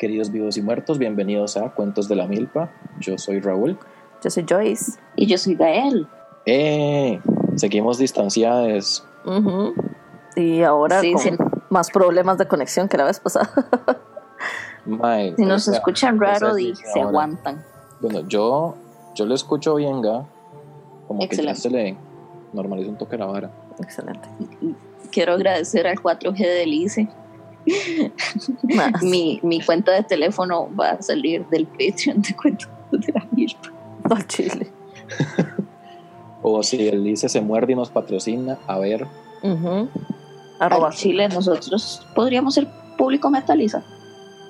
queridos vivos y muertos, bienvenidos a Cuentos de la Milpa. Yo soy Raúl. Yo soy Joyce. Y yo soy Gael. ¡Eh! Seguimos distanciadas. Ujú. Y ahora Sí, con sí. más problemas de conexión que la vez pasada. Si nos sea, escuchan raro, y se ahora. aguantan. Bueno, yo, yo lo escucho bien, Ga. Como que ya se le normaliza un toque la vara. Excelente. Quiero agradecer al 4G de Lice. Más. Mi, mi cuenta de teléfono va a salir del Patreon de cuentos de la milpa. Al chile. O si el Lice se muerde y nos patrocina, a ver. Arroba, Al Chile, nosotros podríamos ser público metaliza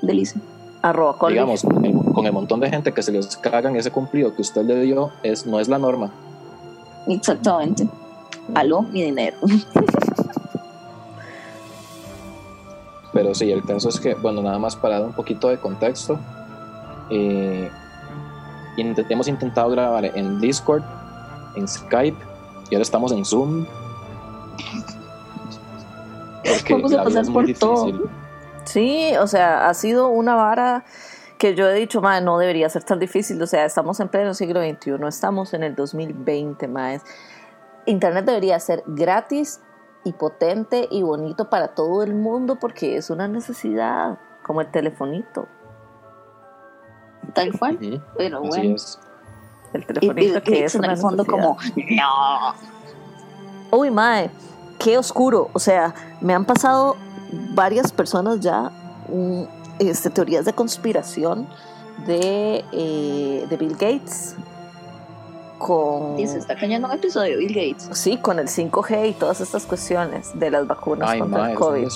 de Lice. arroba. Digamos, con el, con el montón de gente que se les cagan ese cumplido que usted le dio, es, no es la norma. Exactamente. Aló, mi dinero. Pero sí, el caso es que, bueno, nada más para dar un poquito de contexto, eh, hemos intentado grabar en Discord, en Skype, y ahora estamos en Zoom. Porque Vamos a pasar es muy por todo. difícil. Sí, o sea, ha sido una vara que yo he dicho, madre, no debería ser tan difícil. O sea, estamos en pleno siglo XXI, estamos en el 2020, más. Internet debería ser gratis y potente y bonito para todo el mundo porque es una necesidad, como el telefonito. Tal cual. Ujú, Pero así bueno. es. El Y telefonito que es en una el fondo necesidad. como, no. Uy, mae, qué oscuro. O sea, me han pasado varias personas ya mm, este, teorías de conspiración de, eh, de Bill Gates con, Y se está cayendo un episodio de Bill Gates. sí, con el 5G y todas estas cuestiones de las vacunas Ay, contra el COVID.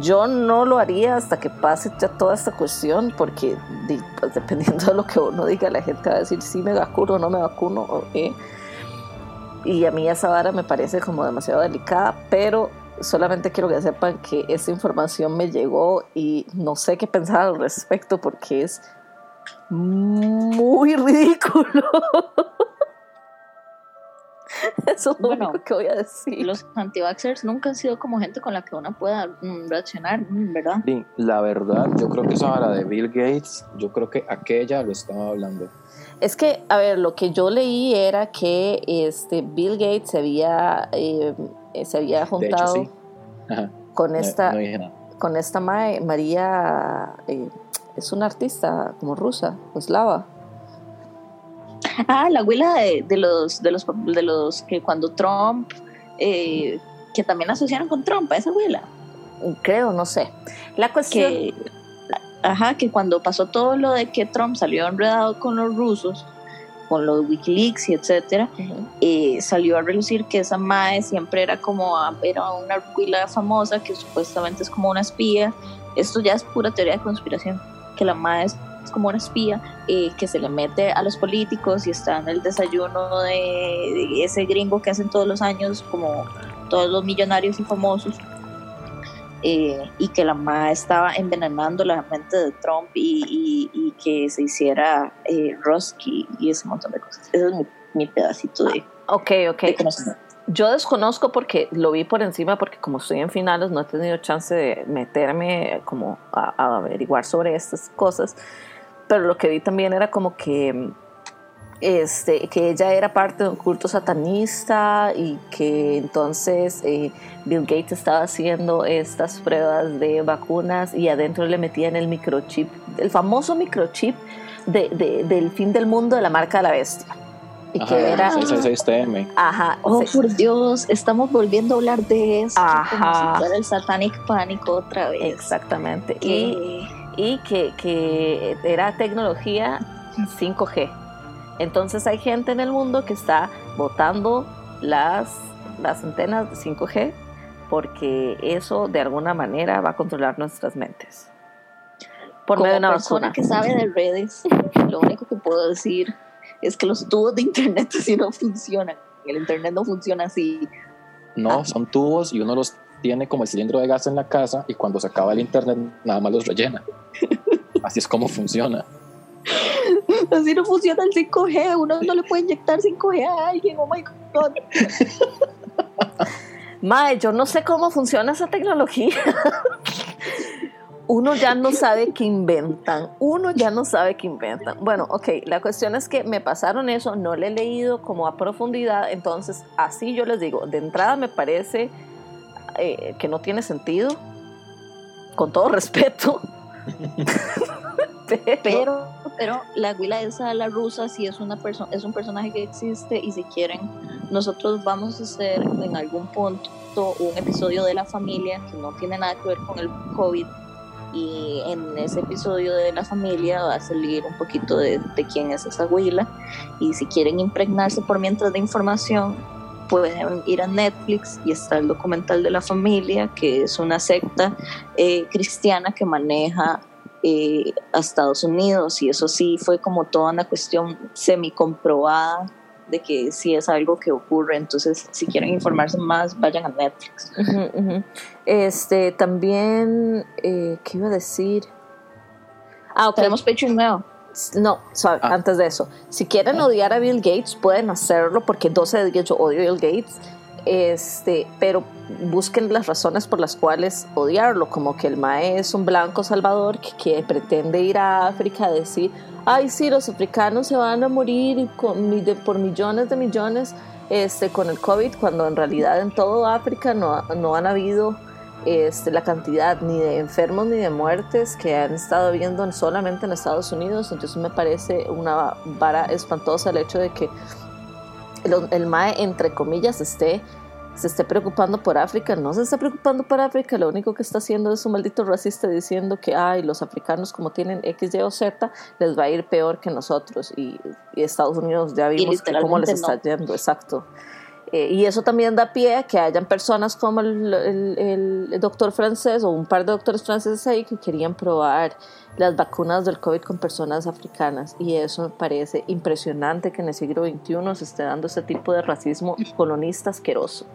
Yo no lo haría hasta que pase ya toda esta cuestión, porque pues, dependiendo de lo que uno diga, la gente va a decir si me vacuno o no me vacuno. o qué. Y a mí esa vara me parece como demasiado delicada, pero solamente quiero que sepan que esta información me llegó y no sé qué pensar al respecto porque es muy ridículo. Eso es lo Bueno, único que voy a decir. Los anti-vaxxers nunca han sido como gente con la que uno pueda mm, reaccionar, mm, ¿verdad? Sí, la verdad, yo creo que esa vara de Bill Gates, yo creo que aquella lo estaba hablando. Es que, a ver, lo que yo leí era que este Bill Gates se había, eh, se había De hecho, juntado sí. Con no- esta, no dije nada. con esta mae, María, eh, es una artista como rusa, eslava. Ah, la abuela de, de los, de los de los que cuando Trump, eh, que también asociaron con Trump, a esa abuela. Creo, no sé. La cuestión. Que, ajá, que cuando pasó todo lo de que Trump salió enredado con los rusos, con los Wikileaks y etcétera, Ujú. eh, salió a relucir que esa Mae siempre era como era una abuela famosa que supuestamente es como una espía. Esto ya es pura teoría de conspiración, que la Mae es como una espía eh, que se le mete a los políticos y está en el desayuno de, de ese gringo que hacen todos los años, como todos los millonarios y famosos. eh, y que la MA estaba envenenando la mente de Trump y, y- y que se hiciera eh, Roski y ese montón de cosas. Ese es mi, mi pedacito de, Ok, ok. de conocimiento. Yo desconozco porque lo vi por encima, porque como estoy en finales no he tenido chance de meterme como a, a averiguar sobre estas cosas, pero lo que vi también era como que este, que ella era parte de un culto satanista y que entonces eh, Bill Gates estaba haciendo estas pruebas de vacunas y adentro le metían el microchip, el famoso microchip de- de- del fin del mundo de la marca de la bestia. Y Ajá, que era... 666TM. Ajá, Oh, sí. por Dios, estamos volviendo a hablar de eso. Ajá. Como si fuera el Satanic Pánico otra vez. Exactamente. Y, Que- y que, que era tecnología 5G. Entonces hay gente en el mundo que está botando las, las antenas de 5G porque eso de alguna manera va a controlar nuestras mentes. Por como medio de una persona vacuna. que sabe de redes, lo único que puedo decir es que los tubos de internet así no funcionan. El internet no funciona así. No, Ah. son tubos y uno los tiene como el cilindro de gas en la casa y cuando se acaba el internet nada más los rellena. Así es como funciona. Así no funciona el 5G. Uno no le puede inyectar 5G a alguien. Oh my God. Mae, yo no sé cómo funciona esa tecnología. uno ya no sabe qué inventan, uno ya no sabe qué inventan. Bueno, ok, la cuestión es que me pasaron eso, no le he leído como a profundidad, entonces así yo les digo, de entrada me parece eh, que no tiene sentido, con todo respeto. pero, pero la Huila esa, la rusa, sí es, una persona es un personaje que existe y si quieren, nosotros vamos a hacer en algún punto un episodio de la familia que no tiene nada que ver con el COVID y en ese episodio de la familia va a salir un poquito de, de quién es esa huila y si quieren impregnarse por mientras de información pueden ir a Netflix y está el documental de la familia que es una secta eh, cristiana que maneja eh, a Estados Unidos y eso sí fue como toda una cuestión semi comprobada de que sí es algo que ocurre. Entonces, si quieren informarse más, vayan a Netflix. Este, también, eh, ¿qué iba a decir? Ah, Tenemos Patreon nuevo. No, ah. antes de eso, si quieren odiar a Bill Gates, pueden hacerlo porque 12 de 10 yo odio a Bill Gates. Este, pero busquen las razones por las cuales odiarlo, como que el MAE es un blanco salvador que, que pretende ir a África a decir, ay, sí, los africanos se van a morir por millones de millones este, con el COVID, cuando en realidad en todo África no, no han habido este, la cantidad ni de enfermos ni de muertes que han estado viendo solamente en Estados Unidos. Entonces me parece una vara espantosa el hecho de que el, el MAE, entre comillas, esté se esté preocupando por África, no se está preocupando por África, lo único que está haciendo es un maldito racista diciendo que ay, los africanos como tienen X, Y o Z, les va a ir peor que nosotros y, Estados Unidos ya vimos cómo les está yendo, exacto. Eh, y eso también da pie a que hayan personas como el, el, doctor francés o un par de doctores franceses ahí que querían probar las vacunas del COVID con personas africanas. Y eso me parece impresionante que en el siglo XXI se esté dando ese tipo de racismo colonista asqueroso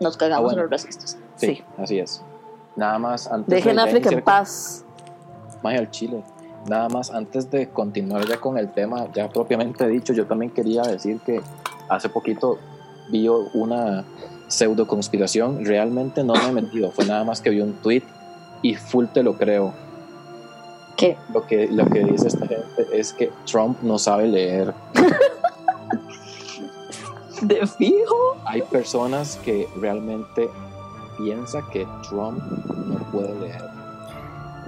nos cagamos ah, los racistas. Sí, así es. Nada más antes Dejen África en paz. Vaya al Chile. Nada más antes de continuar ya con el tema, ya propiamente dicho, yo también quería decir que hace poquito vi una pseudo conspiración. Realmente no me he metido, fue nada más que vi un tweet y full te lo creo. ¿Qué? Lo que, lo que dice esta gente es que Trump no sabe leer. de fijo. Hay personas que realmente piensan que Trump no puede leer.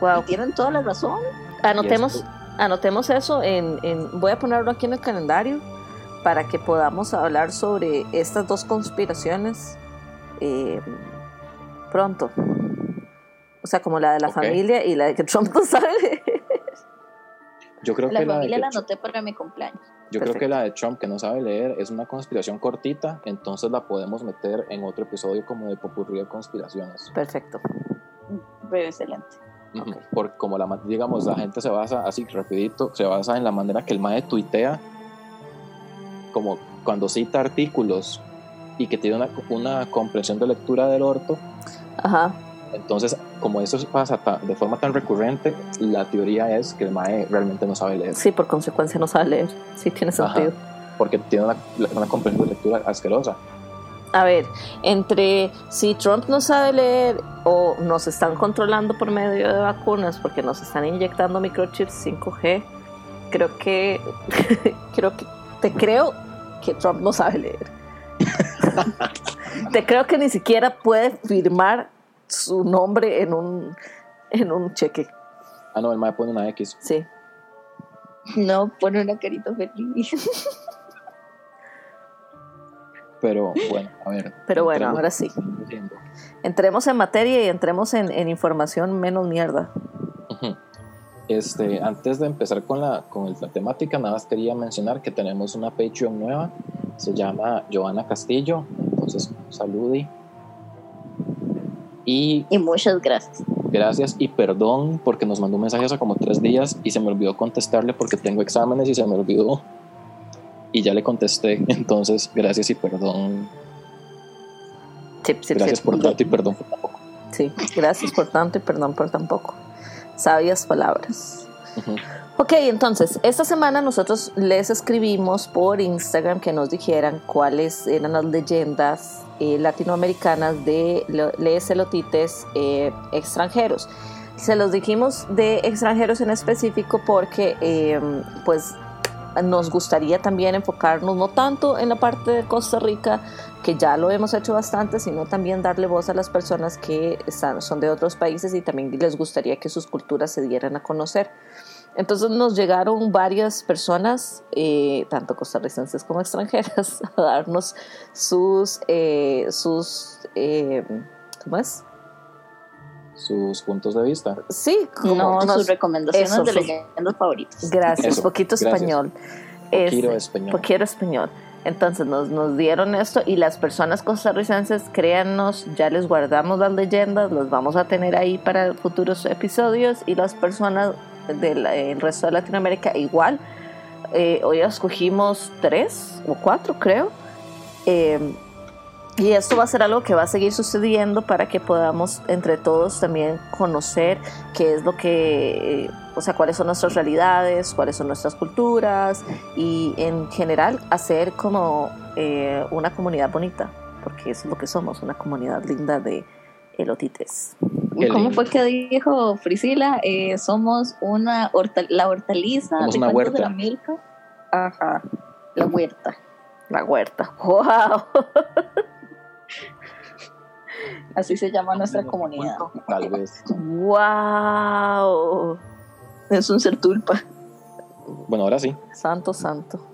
Wow. tienen toda la razón. Anotemos, anotemos eso en, voy a ponerlo aquí en el calendario para que podamos hablar sobre estas dos conspiraciones eh, pronto. O sea, como la de la familia y la de que Trump no sabe. Yo creo la que familia la, anoté para mi cumpleaños. Yo creo que la de Trump, que no sabe leer, es una conspiración cortita, entonces la podemos meter en otro episodio como de popurrí de conspiraciones. Perfecto. excelente. Porque como la, digamos, la gente se basa así rapidito, se basa en la manera que el MAE tuitea, como cuando cita artículos y que tiene una, una comprensión de lectura del orto. Ajá entonces, como eso pasa de forma tan recurrente, la teoría es que el MAE realmente no sabe leer. Sí, por consecuencia no sabe leer. Sí, tiene sentido. porque tiene una, una comprensión de lectura asquerosa. A ver, entre si Trump no sabe leer o nos están controlando por medio de vacunas porque nos están inyectando microchips 5G, creo que creo que te creo que Trump no sabe leer. te creo que ni siquiera puede firmar su nombre en un, en un cheque. Ah, no, el MAE pone una X. Sí. No, pone una carita feliz. Pero bueno, a ver. Pero bueno, ahora sí. Entremos en materia y entremos en, información menos mierda. Este, antes de empezar con la, con la temática, nada más quería mencionar que tenemos una Patreon nueva. Se llama Joana Castillo. Entonces, saludi. Y, muchas gracias. Gracias y perdón porque nos mandó un mensaje hace como tres días y se me olvidó contestarle porque tengo exámenes y se me olvidó. Y ya le contesté, entonces gracias y perdón. gracias por tanto y perdón por tampoco. Sí, gracias por tanto y perdón por tampoco. Sabias palabras. Ujú. Ok, entonces, esta semana nosotros les escribimos por Instagram que nos dijeran cuáles eran las leyendas eh, latinoamericanas de lo- les elotites eh, extranjeros. Se los dijimos de extranjeros en específico porque, eh, pues, nos gustaría también enfocarnos no tanto en la parte de Costa Rica, que ya lo hemos hecho bastante, sino también darle voz a las personas que están, son de otros países y también les gustaría que sus culturas se dieran a conocer. Entonces nos llegaron varias personas, eh, tanto costarricenses como extranjeras, a darnos sus, eh, sus, eh, ¿cómo es? Sus puntos de vista. Sí, como No, sus recomendaciones eso, de leyendas favoritas. Gracias, Eso, poquito gracias. español. Poquito Este, español. Poquito español. Entonces nos, nos dieron esto y las personas costarricenses, créannos, ya les guardamos las leyendas, las vamos a tener ahí para futuros episodios y las personas del resto de Latinoamérica igual. Eh, hoy escogimos tres o cuatro, creo. Eh, y esto va a ser algo que va a seguir sucediendo para que podamos entre todos también conocer qué es lo que, o sea, cuáles son nuestras realidades, cuáles son nuestras culturas y en general hacer como eh, una comunidad bonita, porque eso es lo que somos, una comunidad linda de elotites. ¿Cómo fue que dijo Priscila? Eh, somos una la hortaliza Somos ¿de una cuentos de huerta. la Milka. Ajá, la huerta. La huerta. ¡Wow! Así se llama nuestra comunidad. Tal vez. ¡Wow! Es un ser tulpa. Bueno, ahora sí. Santo, santo.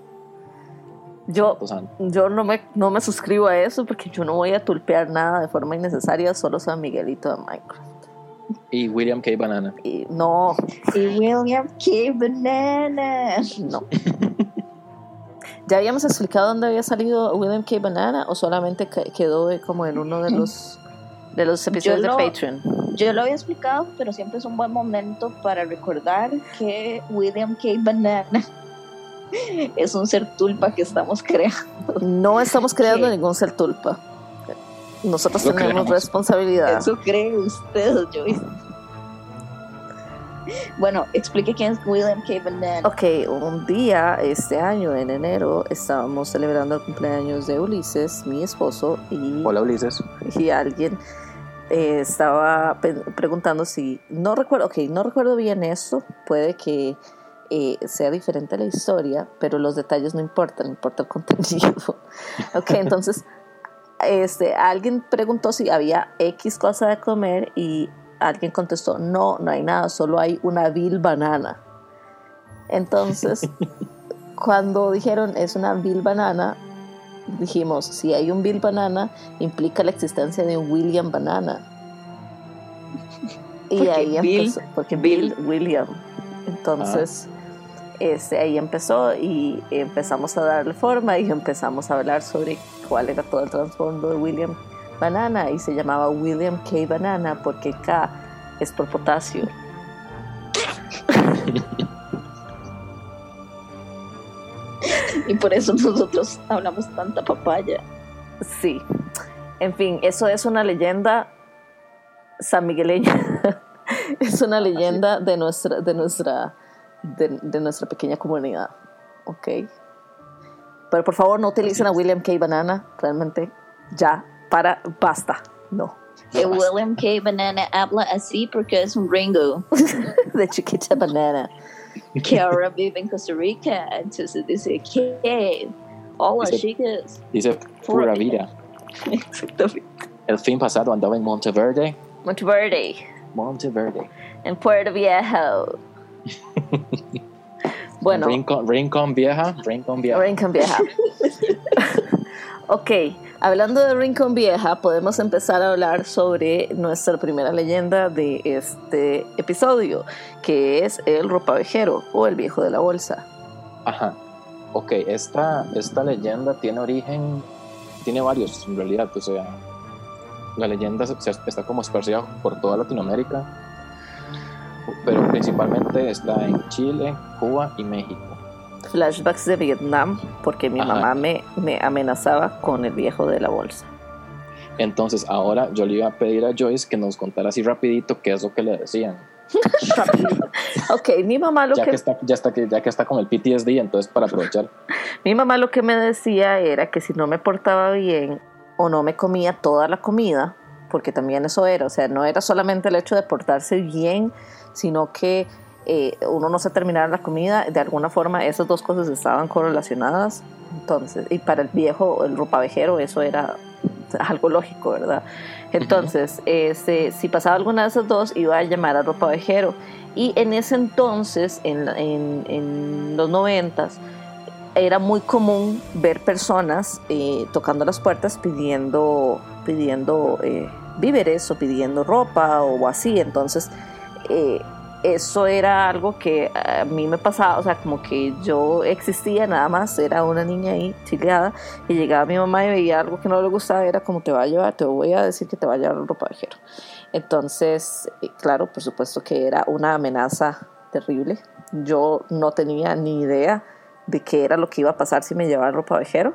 Yo, yo no me, no me suscribo a eso porque yo no voy a tulpear nada de forma innecesaria, solo San Miguelito de Minecraft. y William K. Banana. Y no, Y William K. Banana. no. ¿Ya habíamos explicado dónde había salido William K. Banana o solamente que- quedó como en uno de los, de los episodios lo- de Patreon? Yo lo había explicado, pero siempre es un buen momento para recordar que William K. Banana es un ser tulpa que estamos creando. No estamos creando ¿Qué? ningún ser tulpa. Nosotros Lo tenemos responsabilidad. Eso cree usted, Joyce. Bueno, explique quién es William K. Banana. Ok, un día este año, en enero, estábamos celebrando el cumpleaños de Ulises, mi esposo, y, Hola, Ulises. y alguien eh, estaba pe- preguntando si, no recuerdo, ok, no recuerdo bien esto, puede que eh, sea diferente la historia, pero los detalles no importan, importa el contenido. ok, entonces, este, alguien preguntó si había X cosa de comer y alguien contestó, no, no hay nada, solo hay una vil banana. Entonces, cuando dijeron es una vil banana, dijimos, si hay un Bill Banana, implica la existencia de un William Banana. Y Porque ahí Bill- empezó, porque Bill- Bill, William. Entonces, este, ahí empezó y empezamos a darle forma y empezamos a hablar sobre cuál era todo el trasfondo de William Banana y se llamaba William K. Banana porque K es por potasio. Y por eso nosotros hablamos tanta papaya. Sí. En fin, eso es una leyenda sanmigueleña. es una leyenda de nuestra, de nuestra, de, de nuestra pequeña comunidad. Ok. Pero por favor no utilicen a William K. Banana. Realmente, ya, para, basta. No. Que William K. Banana habla así porque es un ringo De chiquita banana. Ahora vive en Costa Rica. Entonces dice que hola Dice- chicas. Dice pura vida. Exactamente. El fin pasado andaba en Monteverde. Monteverde. Monteverde. En Puerto Viejo. bueno. Rincon, Rincon vieja. Rincon vieja. Rincon Vieja. ok, hablando de Rincon Vieja, podemos empezar a hablar sobre nuestra primera leyenda de este episodio, que es el ropavejero o el viejo de la bolsa. Ajá. Ok, esta, esta leyenda tiene origen, tiene varios en realidad, o sea, la leyenda está como esparcida por toda Latinoamérica, pero principalmente está en Chile, Cuba y México. Flashbacks de Vietnam, porque mi Ajá. mamá me, me amenazaba con el viejo de la bolsa. Entonces ahora yo le iba a pedir a Joyce que nos contara así rapidito qué es lo que le decían. ok, mi mamá lo ya que... que está, ya, está, ya que está con el PTSD, entonces para aprovechar. mi mamá lo que me decía era que si no me portaba bien o no me comía toda la comida, porque también eso era, o sea, no era solamente el hecho de portarse bien, sino que eh, uno no se terminara la comida, de alguna forma esas dos cosas estaban correlacionadas, entonces, y para el viejo, el ropavejero, eso era algo lógico, ¿verdad? Entonces, este, si pasaba alguna de esas dos, iba a llamar al ropavejero. Y en ese entonces, en, en, en los noventas, era muy común ver personas eh, tocando las puertas pidiendo, pidiendo eh, víveres o pidiendo ropa o así. Entonces, eh, eso era algo que a mí me pasaba, o sea, como que yo existía nada más, era una niña ahí chileada y llegaba mi mamá y veía algo que no le gustaba, era como te va a llevar, te voy a decir que te va a llevar un ropavejero. Entonces, claro, por supuesto que era una amenaza terrible. Yo no tenía ni idea de qué era lo que iba a pasar si me llevaba el ropavejero,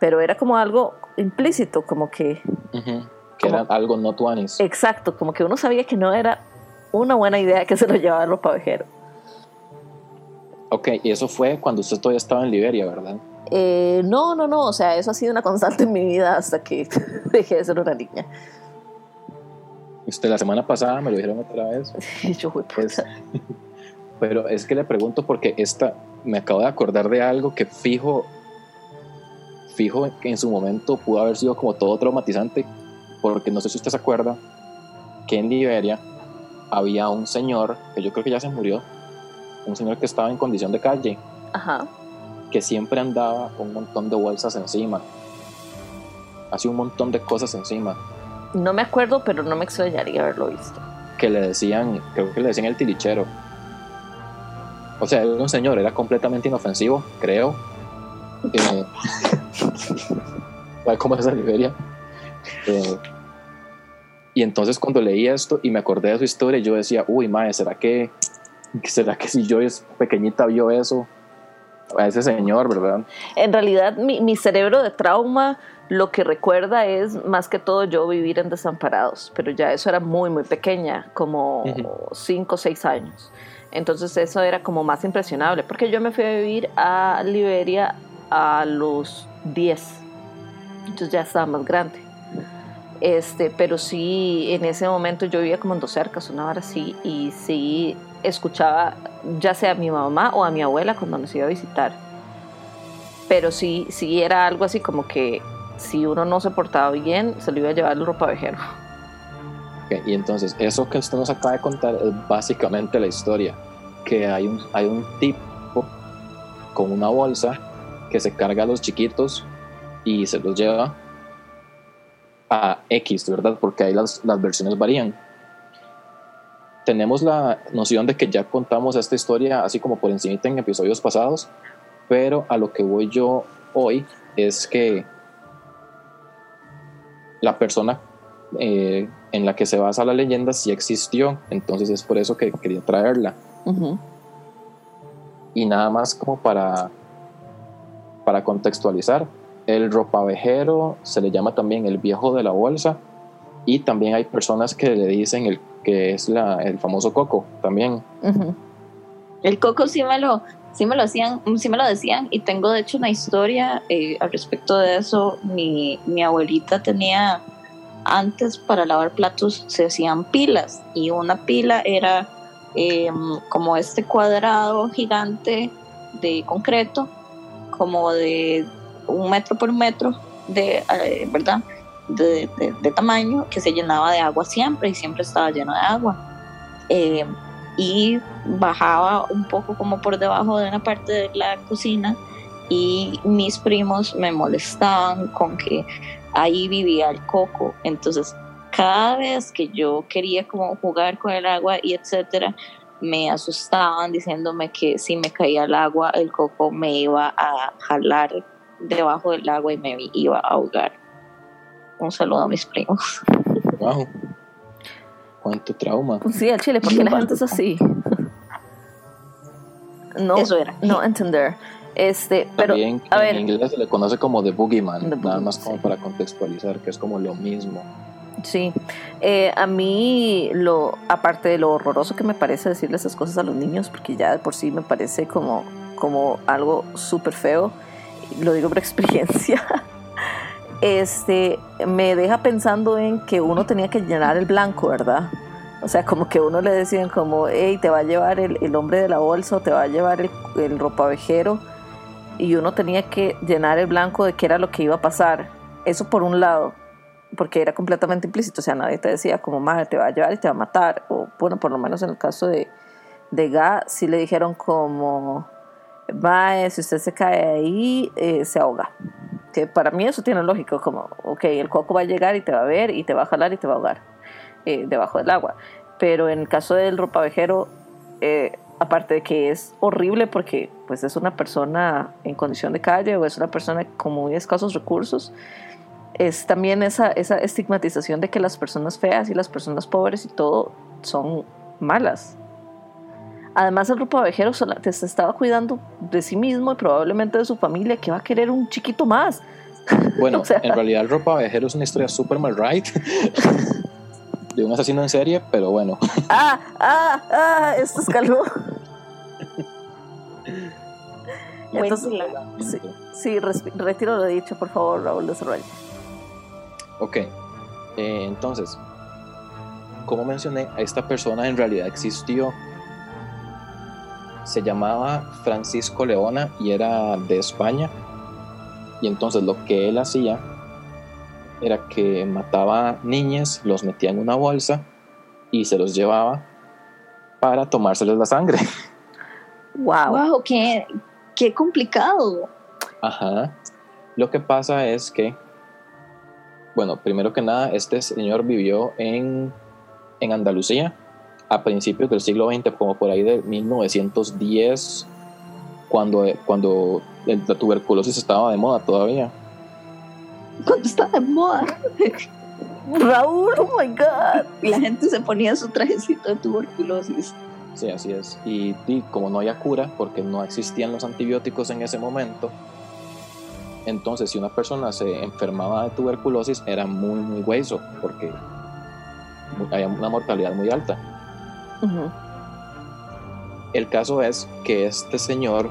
pero era como algo implícito, como que... Uh -huh. Que como, era algo no tuanis. Exacto, como que uno sabía que no era una buena idea que se lo llevaba el ropavejero. Ok, y eso fue cuando usted todavía estaba en Liberia, ¿verdad? Eh, no, no, no, o sea, eso ha sido una constante en mi vida hasta que dejé de ser una niña. Usted la semana pasada me lo dijeron otra vez. Yo fui pues, Pero es que le pregunto porque esta, me acabo de acordar de algo que fijo, fijo que en su momento pudo haber sido como todo traumatizante, porque no sé si usted se acuerda que en Liberia había un señor, que yo creo que ya se murió, un señor que estaba en condición de calle, Ajá. que siempre andaba con un montón de bolsas encima, hacía un montón de cosas encima. No me acuerdo, pero no me extrañaría haberlo visto. Que le decían, creo que le decían el tilichero. O sea, era un señor, era completamente inofensivo, creo. Eh, ¿Cómo es Liberia? Eh, y entonces cuando leí esto y me acordé de su historia, yo decía, uy, madre, ¿será que, ¿será que si yo es pequeñita vio eso? A ese señor, ¿verdad? En realidad, mi, mi cerebro de trauma lo que recuerda es más que todo yo vivir en desamparados, pero ya eso era muy, muy pequeña, como 5 o 6 años. Entonces eso era como más impresionable, porque yo me fui a vivir a Liberia a los 10, entonces ya estaba más grande. Este, pero sí, en ese momento yo vivía como en dos cercas, una hora así, y sí escuchaba ya sea a mi mamá o a mi abuela cuando nos iba a visitar. Pero sí, sí era algo así como que si uno no se portaba bien, se lo iba a llevar el ropavejero. Okay, y entonces, eso que usted nos acaba de contar es básicamente la historia, que hay un, hay un tipo con una bolsa que se carga a los chiquitos y se los lleva a X, ¿verdad? Porque ahí las, las versiones varían. Tenemos la noción de que ya contamos esta historia así como por encima en episodios pasados, pero a lo que voy yo hoy es que la persona eh, en la que se basa la leyenda sí existió, entonces es por eso que quería traerla. Uh -huh. Y nada más como para, para contextualizar, el ropavejero se le llama también el viejo de la bolsa y también hay personas que le dicen el que es la, el famoso coco también. El coco sí me lo sí me lo hacían, sí me lo decían y tengo de hecho una historia eh, al respecto de eso. Mi, mi abuelita tenía antes para lavar platos se hacían pilas y una pila era eh, como este cuadrado gigante de concreto, como de un metro por metro, de eh, verdad, de, tamaño, que se llenaba de agua siempre y siempre estaba lleno de agua. Eh, y bajaba un poco como por debajo de una parte de la cocina y mis primos me molestaban con que ahí vivía el coco entonces cada vez que yo quería como jugar con el agua y etcétera me asustaban diciéndome que si me caía el agua el coco me iba a jalar debajo del agua y me iba a ahogar un saludo a mis primos wow cuánto trauma. Sí, al chile, porque la gente es así. No, Eso era. no entender. Este, pero, También a en ver, inglés se le conoce como The Boogeyman, The nada Boogeyman, más como sí. para contextualizar, que es como lo mismo. Sí, eh, a mí lo, aparte de lo horroroso que me parece decirle esas cosas a los niños, porque ya de por sí me parece como, como algo súper feo, lo digo por experiencia, este, me deja pensando en que uno tenía que llenar el blanco, ¿verdad? O sea, como que uno le decían como, hey, te va a llevar el, el hombre de la bolsa o te va a llevar el, el ropavejero y uno tenía que llenar el blanco de qué era lo que iba a pasar. Eso por un lado, porque era completamente implícito, o sea, nadie te decía como, madre, te va a llevar y te va a matar, o bueno, por lo menos en el caso de, de Ga, sí le dijeron como, madre, si usted se cae ahí, eh, se ahoga. Que para mí eso tiene lógico, como, ok, el coco va a llegar y te va a ver y te va a jalar y te va a ahogar eh, debajo del agua. Pero en el caso del ropavejero, eh, aparte de que es horrible porque pues es una persona en condición de calle o es una persona con muy escasos recursos, es también esa, esa estigmatización de que las personas feas y las personas pobres y todo son malas. Además, el grupo abejero te estaba cuidando de sí mismo y probablemente de su familia, que va a querer un chiquito más. Bueno, o sea, en realidad, el ropa abejero es una historia super mal right de un asesino en serie, pero bueno. Ah, ah, ah, esto escaló. Entonces, sí, sí, retiro lo dicho, por favor, Raúl, desarrolla. Ok, eh, entonces, como mencioné, esta persona en realidad existió. Se llamaba Francisco Leona y era de España. Y entonces lo que él hacía era que mataba niñas, los metía en una bolsa y se los llevaba para tomárseles la sangre. Wow, wow qué, qué complicado. Ajá. Lo que pasa es que bueno, primero que nada, este señor vivió en, en Andalucía a principios del siglo XX, como por ahí de 1910, cuando, cuando la tuberculosis estaba de moda todavía. Cuando estaba de moda. Raúl, oh my god. Y la gente se ponía su trajecito de tuberculosis. Sí, así es. Y, y como no había cura, porque no existían los antibióticos en ese momento, entonces, si una persona se enfermaba de tuberculosis, era muy, muy hueso, porque había una mortalidad muy alta. El caso es que este señor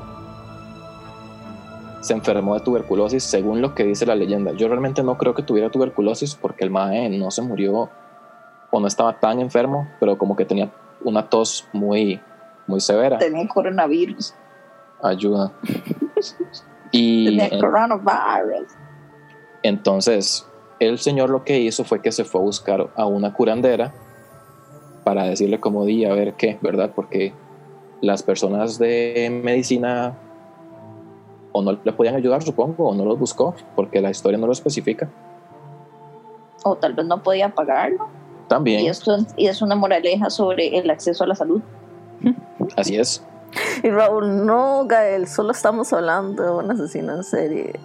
se enfermó de tuberculosis según lo que dice la leyenda. Yo realmente no creo que tuviera tuberculosis porque el mae no se murió o no estaba tan enfermo, pero como que tenía una tos muy, muy severa. Tenía coronavirus. Ayuda. Y Entonces, el señor lo que hizo fue que se fue a buscar a una curandera para decirle como di a ver qué, ¿verdad? Porque las personas de medicina o no le podían ayudar, supongo, o no los buscó, porque la historia no lo especifica. O tal vez no podía pagarlo. También. Y, esto, y es una moraleja sobre el acceso a la salud. Así es. Y Raúl, no, Gael, solo estamos hablando de un asesino en serie.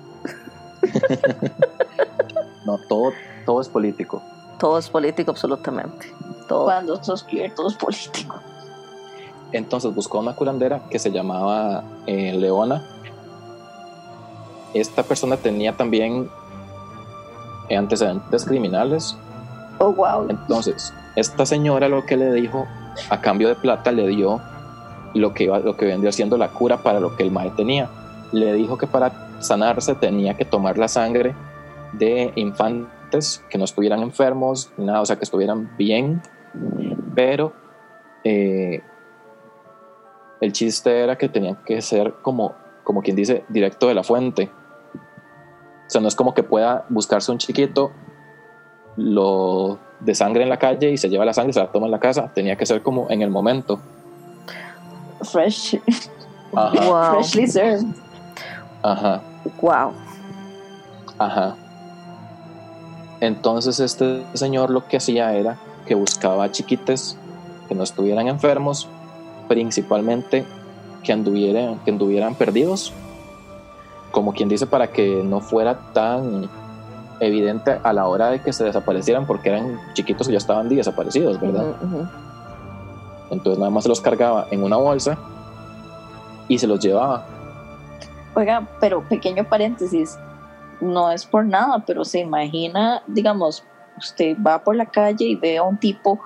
no, todo, todo es político. Todo es político, absolutamente. Todo. Cuando queer, todo es político. Entonces buscó una curandera que se llamaba eh, Leona. Esta persona tenía también antecedentes criminales. Oh, wow. Entonces, esta señora lo que le dijo, a cambio de plata, le dio lo que, iba, lo que vendría siendo la cura para lo que el mae tenía. Le dijo que para sanarse tenía que tomar la sangre de infantes que no estuvieran enfermos, nada, o sea, que estuvieran bien, pero eh, el chiste era que tenían que ser como, como quien dice, directo de la fuente. O sea, no es como que pueda buscarse un chiquito, lo de sangre en la calle y se lleva la sangre y se la toma en la casa. Tenía que ser como en el momento fresh, wow. freshly served. Ajá. Wow. Ajá. Entonces este señor lo que hacía era que buscaba chiquites que no estuvieran enfermos, principalmente que anduvieran, que anduvieran perdidos, como quien dice, para que no fuera tan evidente a la hora de que se desaparecieran, porque eran chiquitos y ya estaban desaparecidos, ¿verdad? Entonces nada más se los cargaba en una bolsa y se los llevaba. Oiga, pero pequeño paréntesis, no es por nada, pero se imagina, digamos, usted va por la calle y ve a un tipo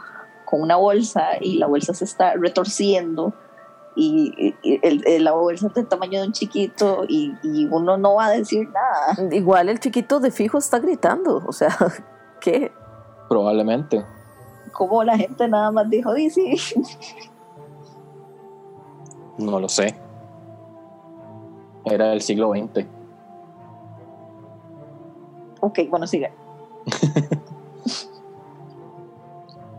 con una bolsa y la bolsa se está retorciendo y, el, la bolsa es del tamaño de un chiquito y, y, uno no va a decir nada. Igual el chiquito de fijo está gritando, o sea, ¿qué? Probablemente. Como la gente nada más dijo, dice. No lo sé. Era del siglo XX. Ok, bueno, sigue.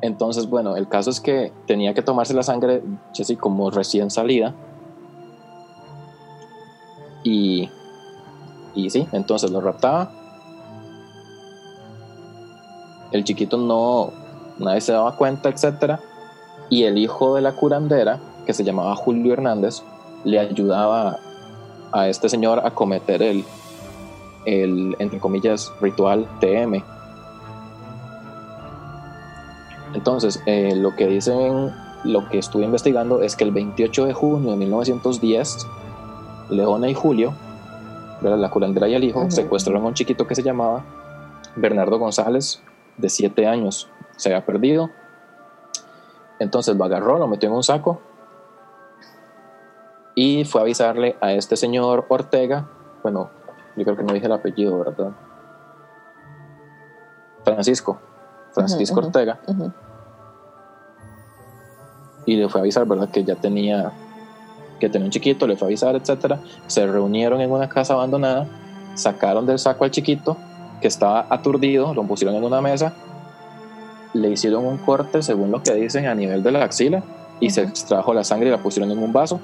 Entonces, bueno, el caso es que tenía que tomarse la sangre, así como recién salida. Y, y sí, entonces lo raptaba. El chiquito no, nadie se daba cuenta, etc. Y el hijo de la curandera, que se llamaba Julio Hernández, le ayudaba a este señor a cometer el, el entre comillas, ritual TM entonces, eh, lo que dicen, lo que estuve investigando es que el 28 de junio de 1910, Leona y Julio, la curandera y el hijo, secuestraron a un chiquito que se llamaba Bernardo González, de 7 años. Se había perdido. Entonces lo agarró, lo metió en un saco y fue a avisarle a este señor Ortega. Bueno, yo creo que no dije el apellido, ¿verdad? Francisco. Francisco Ortega y le fue a avisar, ¿verdad? Que ya tenía, que tenía un chiquito, le fue a avisar, etcétera. Se reunieron en una casa abandonada, sacaron del saco al chiquito, que estaba aturdido, lo pusieron en una mesa, le hicieron un corte, según lo que dicen, a nivel de la axila, y se extrajo la sangre y la pusieron en un vaso.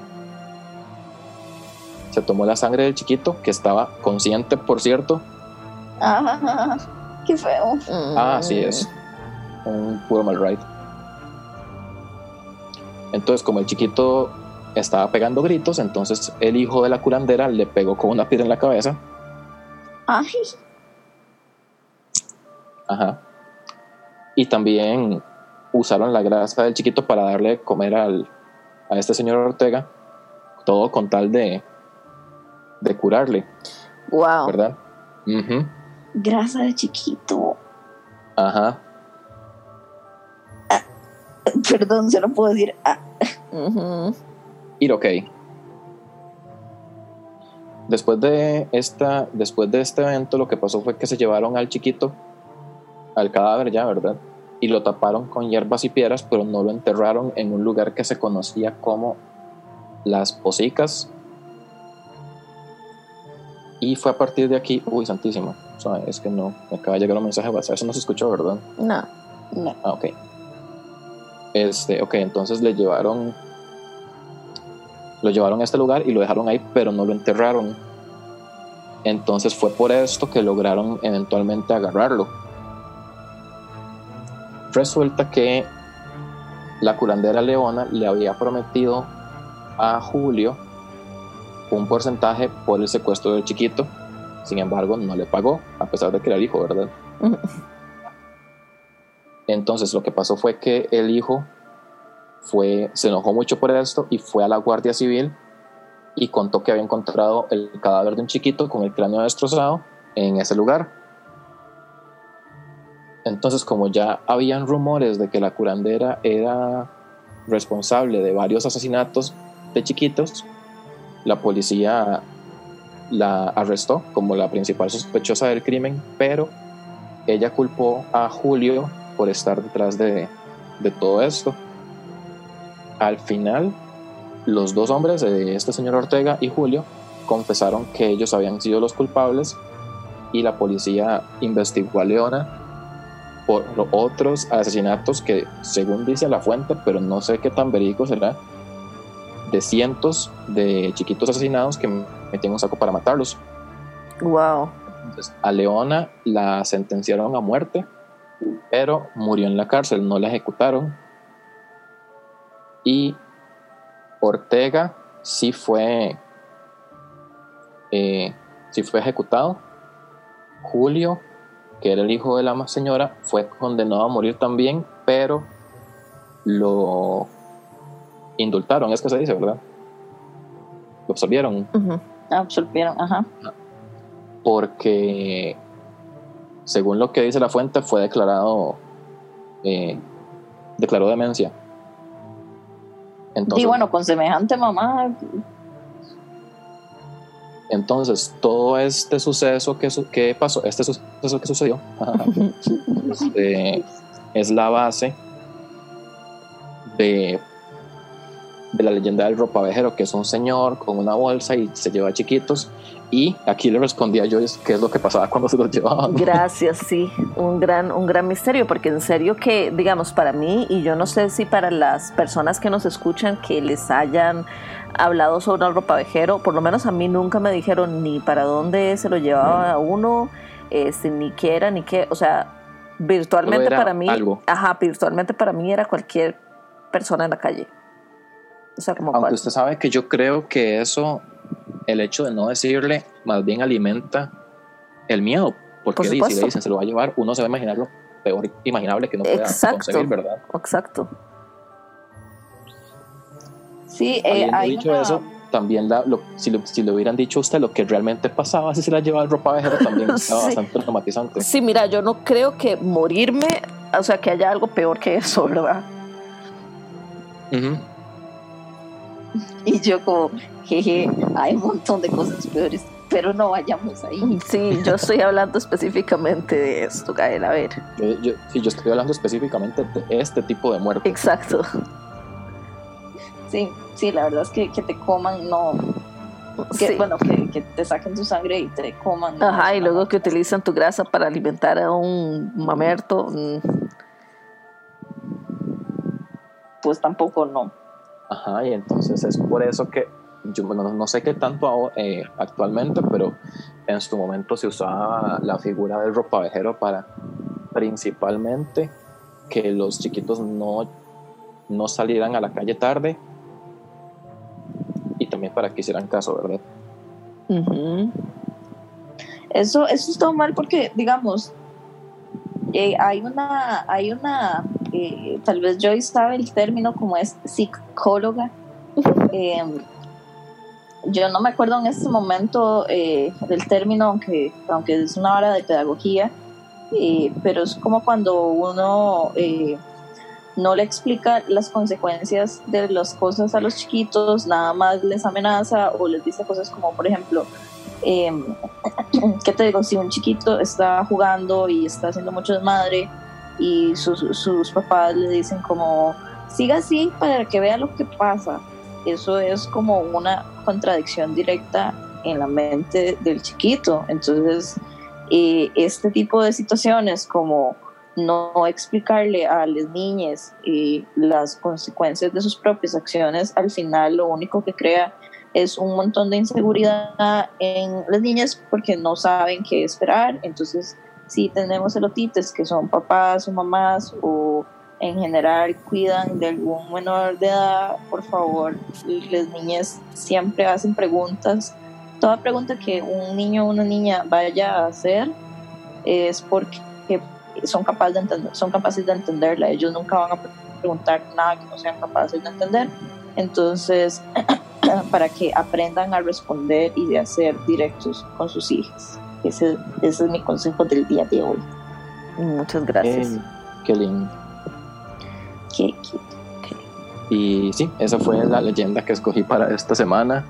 Se tomó la sangre del chiquito, que estaba consciente, por cierto. Ah, qué feo. Ah, así es. Un puro mal right. Entonces, como el chiquito estaba pegando gritos, entonces el hijo de la curandera le pegó con una piedra en la cabeza. Ay. Ajá. Y también usaron la grasa del chiquito para darle comer al, a este señor Ortega, todo con tal de, de curarle. Wow. ¿Verdad? Grasa de chiquito. Ajá. Perdón, se lo puedo decir. Ah. Ir ok. Después de, esta, después de este evento, lo que pasó fue que se llevaron al chiquito, al cadáver ya, ¿verdad? Y lo taparon con hierbas y piedras, pero no lo enterraron en un lugar que se conocía como las Posicas. Y fue a partir de aquí, uy, santísimo. es que no, me acaba de llegar un mensaje de WhatsApp, eso no se escuchó, ¿verdad? No. No. Ah, ok. Este, ok, entonces le llevaron. Lo llevaron a este lugar y lo dejaron ahí, pero no lo enterraron. Entonces fue por esto que lograron eventualmente agarrarlo. Resulta que la curandera Leona le había prometido a Julio un porcentaje por el secuestro del chiquito. Sin embargo, no le pagó, a pesar de que era el hijo, ¿verdad? Entonces lo que pasó fue que el hijo fue, se enojó mucho por esto y fue a la Guardia Civil y contó que había encontrado el cadáver de un chiquito con el cráneo destrozado en ese lugar. Entonces como ya habían rumores de que la curandera era responsable de varios asesinatos de chiquitos, la policía la arrestó como la principal sospechosa del crimen, pero ella culpó a Julio por estar detrás de, todo esto. Al final, los dos hombres, este señor Ortega y Julio, confesaron que ellos habían sido los culpables y la policía investigó a Leona por otros asesinatos que, según dice la fuente, pero no sé qué tan verídico será, de cientos de chiquitos asesinados que metían un saco para matarlos. Wow. Entonces, a Leona la sentenciaron a muerte pero murió en la cárcel, no la ejecutaron. Y Ortega sí fue, eh, sí fue ejecutado. Julio, que era el hijo de la señora, fue condenado a morir también, pero lo indultaron, es que se dice, ¿verdad? Lo absolvieron. Absolvieron, ajá. Porque según lo que dice la fuente, fue declarado, eh, declaró demencia. y bueno, con semejante mamá. Entonces, todo este suceso que, que pasó, este suceso que sucedió, este, es la base de de la leyenda del ropavejero, que es un señor con una bolsa y se lleva chiquitos. Y aquí le respondía yo qué es lo que pasaba cuando se los llevaban. Gracias, sí, un gran, un gran misterio, porque en serio que, digamos, para mí, y yo no sé si para las personas que nos escuchan que les hayan hablado sobre el ropavejero, por lo menos a mí nunca me dijeron ni para dónde se lo llevaba a uno, este, ni qué era, ni qué, o sea, virtualmente para mí, ajá, virtualmente para mí era cualquier persona en la calle. Aunque usted sabe que yo creo que eso, el hecho de no decirle, más bien alimenta el miedo. Porque si le dicen se lo va a llevar, uno se va a imaginar lo peor imaginable que no pueda conseguir, ¿verdad? Exacto. Sí, eh, hay dicho eso, también si, le hubieran dicho a usted lo que realmente pasaba si se la llevaba el ropa vejero, también estaba bastante traumatizante. Sí, mira, yo no creo que morirme, o sea, que haya algo peor que eso, ¿verdad? Y yo como, jeje, hay un montón de cosas peores, pero no vayamos ahí. Sí, yo estoy hablando específicamente de esto, Gael, a ver. Yo, sí, yo estoy hablando específicamente de este tipo de muerte. Exacto. Sí, sí, la verdad es que, que te coman, no, que, bueno, que, que, te saquen tu sangre y te coman. Ajá, y luego que utilizan tu grasa para alimentar a un mamerto. Mm. Pues tampoco no. Ajá, y entonces es por eso que yo no, sé qué tanto eh, actualmente, pero en su momento se usaba la figura del ropavejero para principalmente que los chiquitos no, no salieran a la calle tarde y también para que hicieran caso, ¿verdad? Eso, eso está mal porque, digamos, eh, hay una, hay una eh, tal vez Joyce sabe el término como es psicóloga. Eh, yo no me acuerdo en este momento del término, aunque, aunque es una hora de pedagogía, pero es como cuando uno no le explica las consecuencias de las cosas a los chiquitos, nada más les amenaza o les dice cosas como, por ejemplo, eh, ¿qué te digo? Si un chiquito está jugando y está haciendo mucho desmadre y sus, papás le dicen como, siga así para que vea lo que pasa, eso es como una contradicción directa en la mente del chiquito. Entonces, eh, este tipo de situaciones como no explicarle a las niñas eh, las consecuencias de sus propias acciones, al final lo único que crea es un montón de inseguridad en las niñas porque no saben qué esperar. Entonces, si tenemos elotites que son papás o mamás o en general cuidan de algún menor de edad, por favor, las niñas siempre hacen preguntas. Toda pregunta que un niño o una niña vaya a hacer es porque son capaces de son capaces de entenderla. Ellos nunca van a preguntar nada que no sean capaces de entender. Entonces, para que aprendan a responder y de hacer directos con sus hijos. Ese, ese es mi consejo del día de hoy. Muchas gracias. qué lindo. Qué, Y sí, esa fue la leyenda que escogí para esta semana.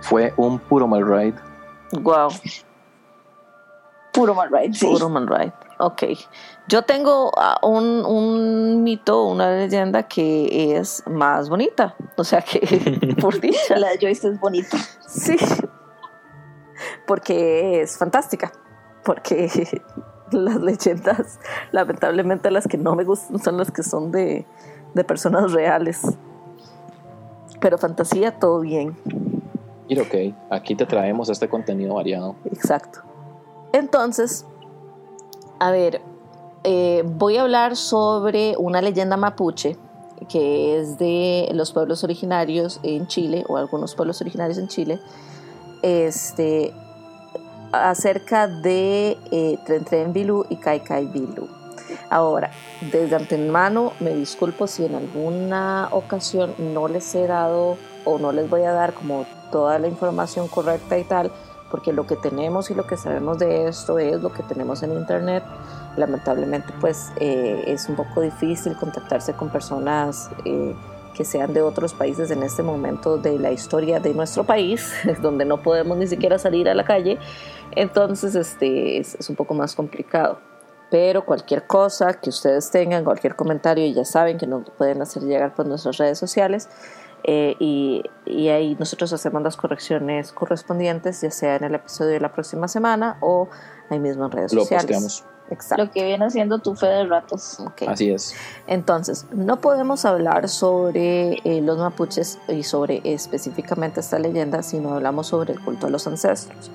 Fue un puro mal ride. Wow. Puro mal ride, sí. Puro mal ride. Ok. Yo tengo ah, un, un, mito, una leyenda que es más bonita. O sea que, por dicha. La de Joyce es bonita. Sí. Porque es fantástica. Porque las leyendas, lamentablemente las que no me gustan son las que son de, de personas reales. Pero fantasía, todo bien. Y ok, aquí te traemos este contenido variado. Exacto. Entonces, a ver, eh, voy a hablar sobre una leyenda mapuche que es de los pueblos originarios en Chile o algunos pueblos originarios en Chile, este, acerca de eh, Tren Tren Bilú y Kai Kai Bilú. Ahora, desde antemano me disculpo si en alguna ocasión no les he dado o no les voy a dar como toda la información correcta y tal, porque lo que tenemos y lo que sabemos de esto es lo que tenemos en internet. Lamentablemente pues eh, es un poco difícil contactarse con personas eh, que sean de otros países en este momento de la historia de nuestro país, donde no podemos ni siquiera salir a la calle, entonces este, es, es un poco más complicado. Pero cualquier cosa que ustedes tengan, cualquier comentario, ya saben que nos pueden hacer llegar por nuestras redes sociales. Eh, y, y, ahí nosotros hacemos las correcciones correspondientes, ya sea en el episodio de la próxima semana o ahí mismo en redes Lo sociales. posteamos. Exacto. Lo que viene siendo tu fe de ratos. Ok. Así es. Entonces, no podemos hablar sobre eh, los mapuches y sobre específicamente esta leyenda si no hablamos sobre el culto a los ancestros.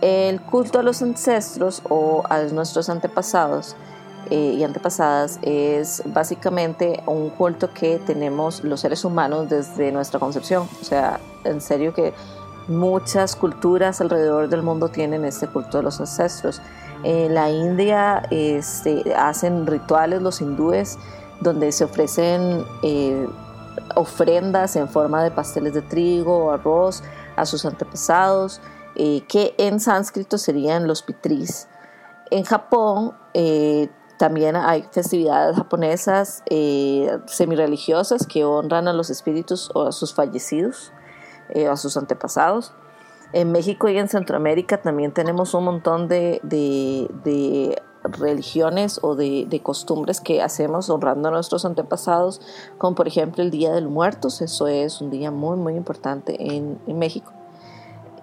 El culto a los ancestros o a nuestros antepasados eh, y antepasadas es básicamente un culto que tenemos los seres humanos desde nuestra concepción. O sea, en serio que muchas culturas alrededor del mundo tienen este culto de los ancestros. En la India este, hacen rituales los hindúes donde se ofrecen eh, ofrendas en forma de pasteles de trigo o arroz a sus antepasados, eh, que en sánscrito serían los pitris. En Japón eh, también hay festividades japonesas semireligiosas que honran a los espíritus o a sus fallecidos, a sus antepasados. En México y en Centroamérica también tenemos un montón de, de, religiones o de, costumbres que hacemos honrando a nuestros antepasados, como por ejemplo el Día de los Muertos, eso es un día muy muy importante en, México.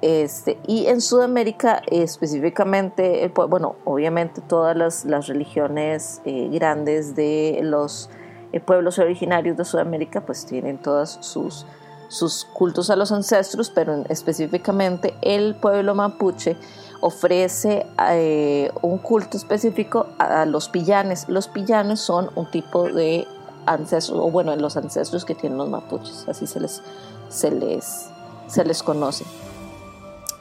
Este, y en Sudamérica específicamente, eh, bueno, obviamente todas las, las religiones eh, grandes de los eh, pueblos originarios de Sudamérica pues tienen todas sus, sus cultos a los ancestros, pero específicamente el pueblo mapuche ofrece eh, un culto específico a, a, los pillanes. Los pillanes son un tipo de ancestros, o bueno, los ancestros que tienen los mapuches, así se les, se les, se les conoce.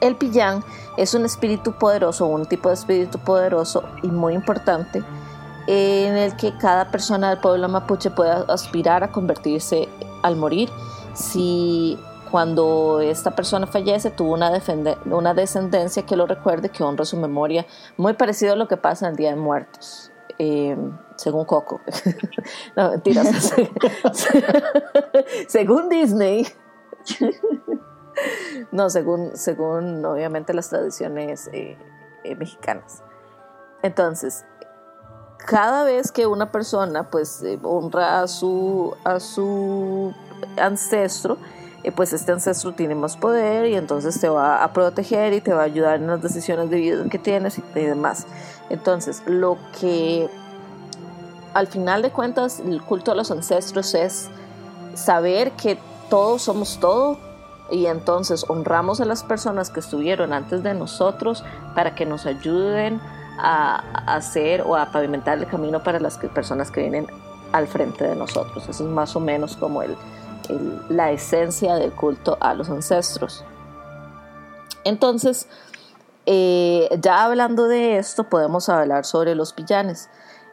El pillán es un espíritu poderoso, un tipo de espíritu poderoso y muy importante en el que cada persona del pueblo mapuche puede aspirar a convertirse al morir si cuando esta persona fallece tuvo una, una descendencia que lo recuerde, que honra su memoria, muy parecido a lo que pasa en el Día de Muertos. Eh, según Coco. no, mentiras. según Disney. no, según, según obviamente las tradiciones eh, eh, mexicanas. Entonces, cada vez que una persona pues eh, honra a su, a su ancestro, eh, pues este ancestro tiene más poder y entonces te va a proteger y te va a ayudar en las decisiones de vida que tienes y, y demás. Entonces, lo que al final de cuentas el culto a los ancestros es saber que todos somos todo y entonces honramos a las personas que estuvieron antes de nosotros para que nos ayuden a hacer o a pavimentar el camino para las personas que vienen al frente de nosotros. Eso es más o menos como el, la esencia del culto a los ancestros. Entonces, eh, ya hablando de esto, podemos hablar sobre los pillanes.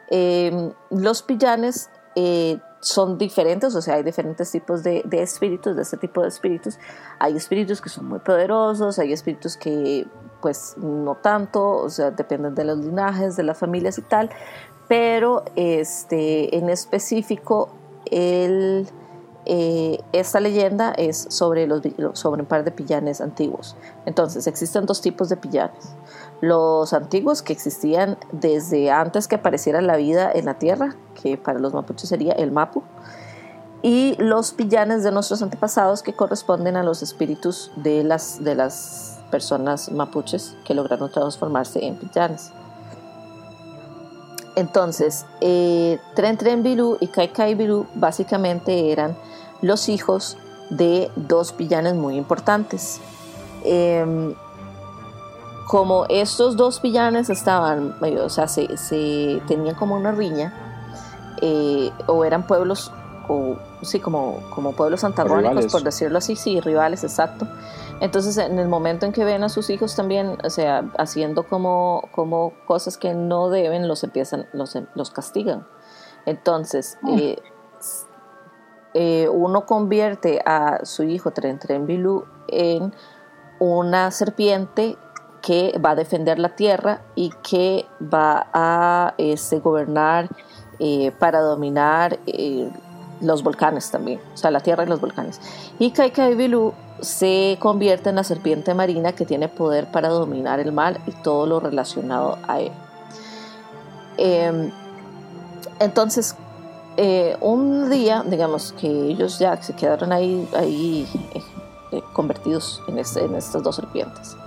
Eh, los pillanes eh, son diferentes, o sea, hay diferentes tipos de, de, espíritus, de este tipo de espíritus. Hay espíritus que son muy poderosos, hay espíritus que pues no tanto, o sea, dependen de los linajes, de las familias y tal, pero este, en específico el, eh, esta leyenda es sobre, los, sobre un par de pillanes antiguos. Entonces, existen dos tipos de pillanes. Los antiguos que existían desde antes que apareciera la vida en la tierra, que para los mapuches sería el mapu, y los pillanes de nuestros antepasados que corresponden a los espíritus de las, de las personas mapuches que lograron transformarse en pillanes. Entonces, eh, Tren Tren Bilú y Kai Kai Bilú básicamente eran los hijos de dos pillanes muy importantes. Eh, como estos dos pillanes estaban, o sea, se, se tenían como una riña, eh, o eran pueblos, o sí, como, como pueblos antagónicos, rivales. por decirlo así, sí, rivales, exacto. Entonces, en el momento en que ven a sus hijos también, o sea, haciendo como, como cosas que no deben, los empiezan, los, los castigan. Entonces, eh, eh, uno convierte a su hijo Tren Tren Bilú en una serpiente que va a defender la tierra y que va a este, gobernar eh, para dominar eh, los volcanes también, o sea, la tierra y los volcanes. Y Kaikai Bilú se convierte en la serpiente marina que tiene poder para dominar el mar y todo lo relacionado a él. Em, entonces, eh, un día, digamos que ellos ya se quedaron ahí, ahí convertidos este, en estas dos serpientes.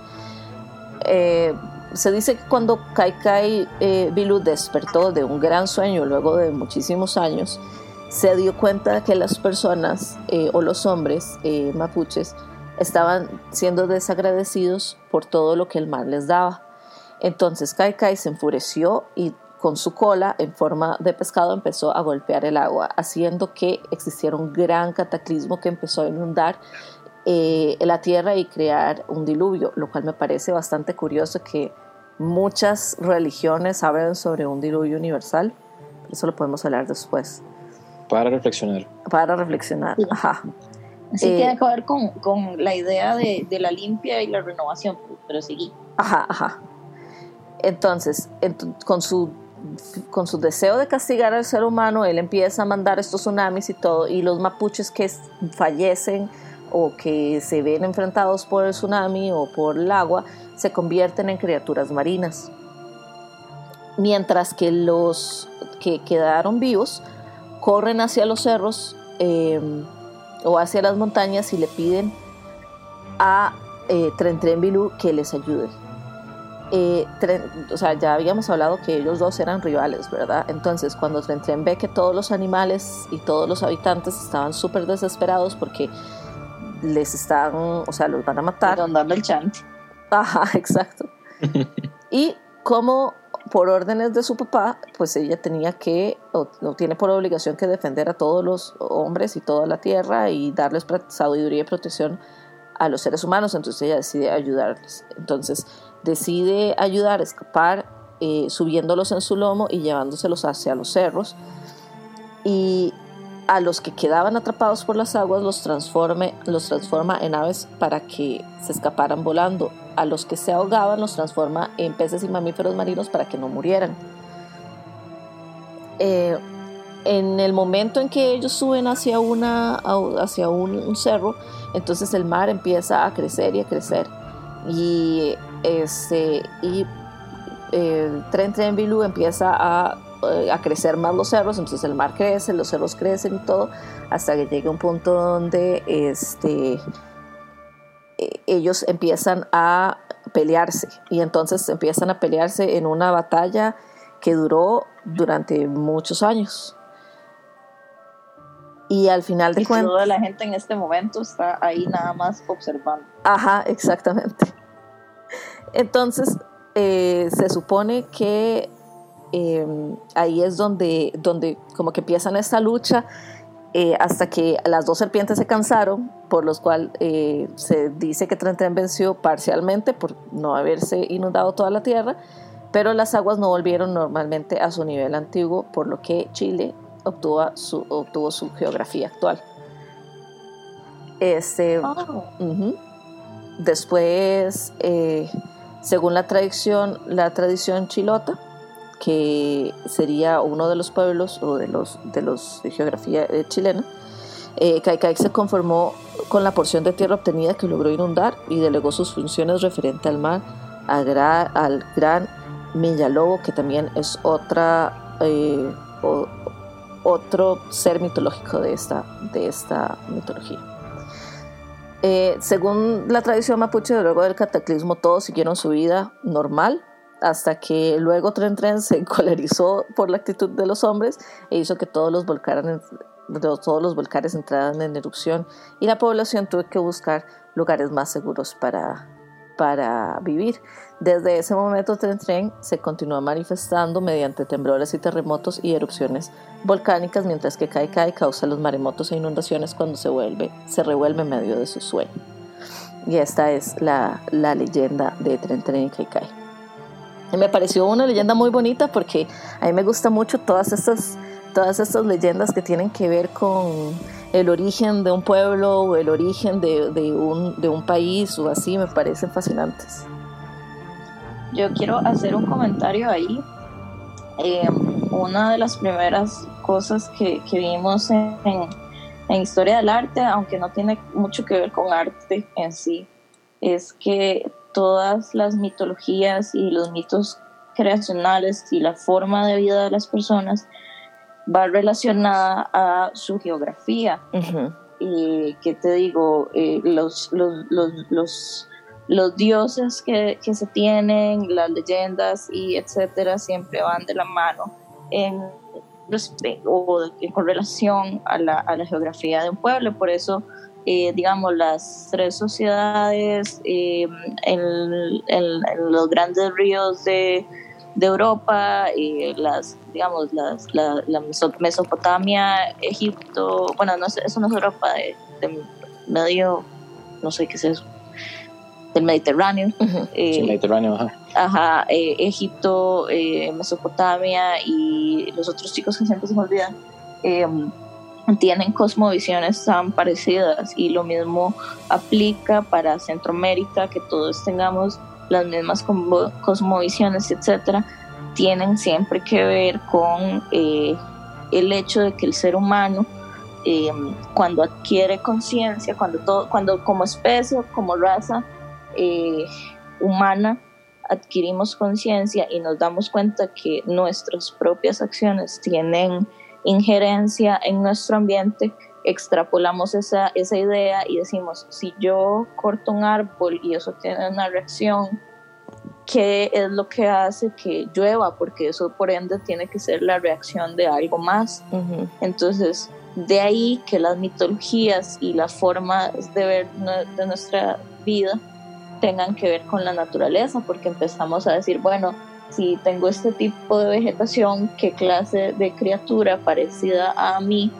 Eh, se dice que cuando Kaikai eh, Bilu despertó de un gran sueño luego de muchísimos años, se dio cuenta de que las personas eh, o los hombres eh, mapuches estaban siendo desagradecidos por todo lo que el mar les daba. Entonces Kaikai se enfureció y con su cola en forma de pescado empezó a golpear el agua, haciendo que existiera un gran cataclismo que empezó a inundar eh, la tierra y crear un diluvio, lo cual me parece bastante curioso que muchas religiones hablan sobre un diluvio universal. Eso lo podemos hablar después. Para reflexionar. Para reflexionar, ajá. Así Eh, tiene que ver con, con la idea de, de la limpia y la renovación, pero seguí. Ajá, ajá. Entonces, ent- con su con su deseo de castigar al ser humano, él empieza a mandar estos tsunamis y todo, y los mapuches que fallecen o que se ven enfrentados por el tsunami o por el agua, se convierten en criaturas marinas. Mientras que los que quedaron vivos corren hacia los cerros eh, o hacia las montañas y le piden a eh, Tren Tren Bilú que les ayude. Eh, Tren- o sea, ya habíamos hablado que ellos dos eran rivales, ¿verdad? Entonces, cuando Tren Tren ve que todos los animales y todos los habitantes estaban súper desesperados porque les están, o sea, los van a matar. Rondando el chante. Ajá, exacto. y como por órdenes de su papá, pues ella tenía que, o, o tiene por obligación que defender a todos los hombres y toda la tierra y darles sabiduría y protección a los seres humanos, entonces ella decide ayudarles. Entonces decide ayudar a escapar eh, subiéndolos en su lomo y llevándoselos hacia los cerros. Y a los que quedaban atrapados por las aguas los, transforme, los transforma en aves para que se escaparan volando. A los que se ahogaban los transforma en peces y mamíferos marinos para que no murieran. Eh, en el momento en que ellos suben hacia, una, hacia un, cerro, entonces el mar empieza a crecer y a crecer. Y, este, y tren tren Bilú empieza a, a crecer más los cerros, entonces el mar crece, los cerros crecen y todo, hasta que llega un punto donde este, eh, ellos empiezan a pelearse y entonces empiezan a pelearse en una batalla que duró durante muchos años. Y al final de Y cuentas... toda la gente en este momento está ahí nada más observando. Ajá, exactamente. Entonces, eh, se supone que eh, ahí es donde, donde como que empiezan esta lucha eh, hasta que las dos serpientes se cansaron, por los cual eh, se dice que Tren Tren venció parcialmente por no haberse inundado toda la tierra, pero las aguas no volvieron normalmente a su nivel antiguo, por lo que Chile obtuvo su, obtuvo su geografía actual. Este, Oh. Después, eh, según la tradición, la tradición chilota, que sería uno de los pueblos o de los de los geografía eh, chilena, eh, se conformó con la porción de tierra obtenida que logró inundar y delegó sus funciones referente al mar a al gran Millalobo, que también es otra eh, otro ser mitológico de esta, de esta mitología. Eh, según la tradición mapuche, luego del cataclismo todos siguieron su vida normal hasta que luego Tren Tren se encolerizó por la actitud de los hombres e hizo que todos los volcanes, todos los volcanes entraran en erupción y la población tuvo que buscar lugares más seguros para, para vivir. Desde ese momento Tren Tren se continuó manifestando mediante temblores y terremotos y erupciones volcánicas, mientras que Kai Kai causa los maremotos e inundaciones cuando se, vuelve, se revuelve en medio de su sueño. Y esta es la, la leyenda de Tren Tren y Kai Kai. Me pareció una leyenda muy bonita porque a mí me gusta mucho todas estas, todas estas leyendas que tienen que ver con el origen de un pueblo o el origen de, de un, de un país o así, me parecen fascinantes. yo quiero hacer un comentario ahí. Eh, una de las primeras cosas que, que vimos en, en, historia del arte, aunque no tiene mucho que ver con arte en sí, es que todas las mitologías y los mitos creacionales y la forma de vida de las personas va relacionada a su geografía. Y que te digo, eh, los, los, los, los, dioses que, que, se tienen, las leyendas y etcétera, siempre van de la mano en o con relación a la, a la geografía de un pueblo. Por eso eh, digamos, las tres sociedades eh, en, los grandes ríos de, de Europa, y las, digamos, las, la, Mesopotamia, Egipto, bueno, no, eso no es Europa, de, medio, no sé qué es eso, del Mediterráneo. Eh, Mediterráneo, ajá. Ajá, Egipto, Mesopotamia y los otros chicos que siempre se me olvidan tienen cosmovisiones tan parecidas y lo mismo aplica para Centroamérica, que todos tengamos las mismas cosmovisiones, etcétera, tienen siempre que ver con eh, el hecho de que el ser humano em, cuando adquiere conciencia, cuando todo, cuando como especie, como raza eh, humana adquirimos conciencia y nos damos cuenta que nuestras propias acciones tienen injerencia en nuestro ambiente, extrapolamos esa, esa idea y decimos, si yo corto un árbol y eso tiene una reacción, ¿qué es lo que hace que llueva? Porque eso por ende tiene que ser la reacción de algo más. Entonces, de ahí que las mitologías y las formas de ver de nuestra vida tengan que ver con la naturaleza, porque empezamos a decir, bueno, si tengo este tipo de vegetación, qué clase de criatura parecida a mí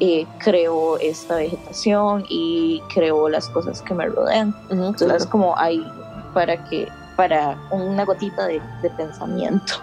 eh, creó esta vegetación y creó las cosas que me rodean. Entonces, como hay para que para una gotita de, pensamiento.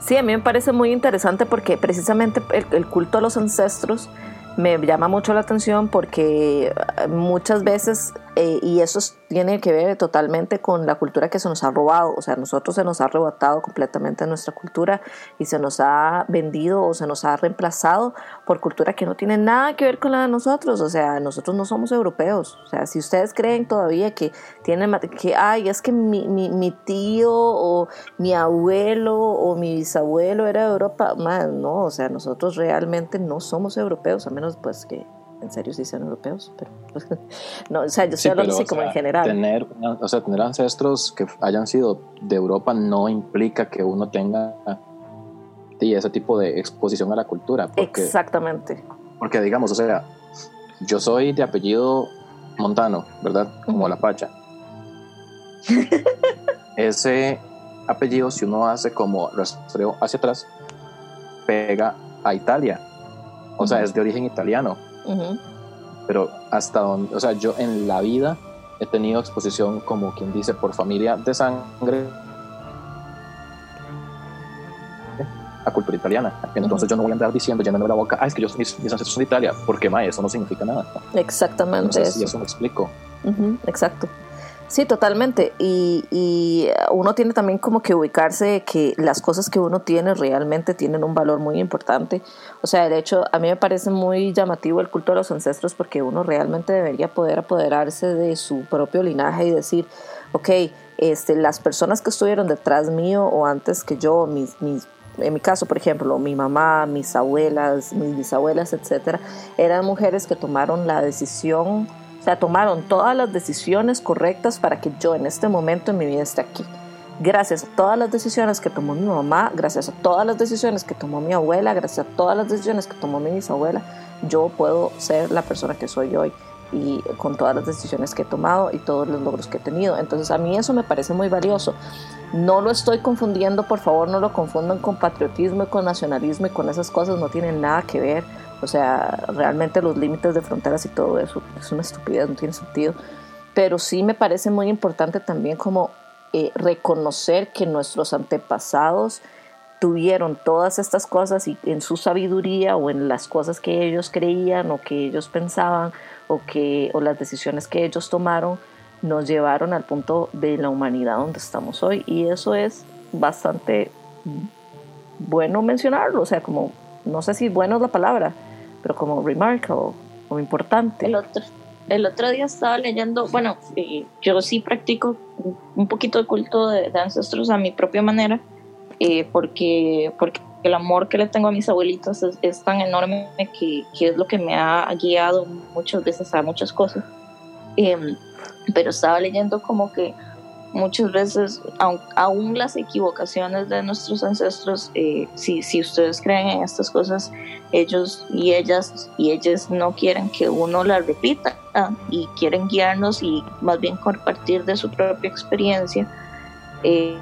Sí, a mí me parece muy interesante porque precisamente el culto a los ancestros me llama mucho la atención porque muchas veces, eh, y eso tiene que ver totalmente con la cultura que se nos ha robado, o sea, nosotros se nos ha arrebatado completamente nuestra cultura y se nos ha vendido o se nos ha reemplazado por cultura que no tiene nada que ver con la de nosotros, o sea, nosotros no somos europeos, o sea, si ustedes creen todavía que tienen, que, ay, es que mi, mi, mi tío o mi abuelo o mi bisabuelo era de Europa, no, o sea, nosotros realmente no somos europeos, a menos pues que en serio sí sean europeos, pero no, o sea, yo estoy hablando así como en general. Tener, o sea, tener ancestros que hayan sido de Europa no implica que uno tenga ese tipo de exposición a la cultura. Exactamente. Porque digamos, o sea, yo soy de apellido Montano, ¿verdad? Como la Pacha. Ese apellido, si uno hace como rastreo hacia atrás, pega a Italia o sea, es de origen italiano. Pero hasta donde, o sea, yo en la vida he tenido exposición, como quien dice, por familia de sangre a cultura italiana. Entonces yo no voy a andar diciendo, llenándome la boca, ah, es que yo, mis, mis ancestros son de Italia, porque ma, eso no significa nada. Exactamente. Y eso me explico. Exacto. Sí, totalmente. Y, uno tiene también como que ubicarse que las cosas que uno tiene realmente tienen un valor muy importante. O sea, de hecho, a mí me parece muy llamativo el culto de los ancestros porque uno realmente debería poder apoderarse de su propio linaje y decir, ok, este, las personas que estuvieron detrás mío o antes que yo, mis, mis en mi caso, por ejemplo, mi mamá, mis abuelas, mis bisabuelas, etcétera, eran mujeres que tomaron la decisión sea, tomaron todas las decisiones correctas para que yo en este momento en mi vida esté aquí. Gracias a todas las decisiones que tomó mi mamá, gracias a todas las decisiones que tomó mi abuela, gracias a todas las decisiones que tomó mi bisabuela, yo puedo ser la persona que soy hoy y con todas las decisiones que he tomado y todos los logros que he tenido. Entonces a mí eso me parece muy valioso. No lo estoy confundiendo, por favor no lo confundan con patriotismo y con nacionalismo y con esas cosas, no tienen nada que ver. O sea, realmente los límites de fronteras y todo eso es una estupidez, no tiene sentido. Pero sí me parece muy importante también como eh, reconocer que nuestros antepasados tuvieron todas estas cosas y en su sabiduría o en las cosas que ellos creían o que ellos pensaban o, que, o las decisiones que ellos tomaron, nos llevaron al punto de la humanidad donde estamos hoy. Y eso es bastante bueno mencionarlo, o sea, como, no sé si bueno es la palabra, pero como remarkable o importante. El otro, el otro día estaba leyendo, bueno, eh, yo sí practico un poquito de culto de, ancestros a mi propia manera, eh, porque, porque el amor que le tengo a mis abuelitos es, tan enorme que, que, es lo que me ha guiado muchas veces a muchas cosas. Em, pero estaba leyendo como que muchas veces, aún, las equivocaciones de nuestros ancestros, eh, si, si ustedes creen en estas cosas, ellos y ellas y ellas no quieren que uno las repita y quieren guiarnos y más bien compartir de su propia experiencia. Eh,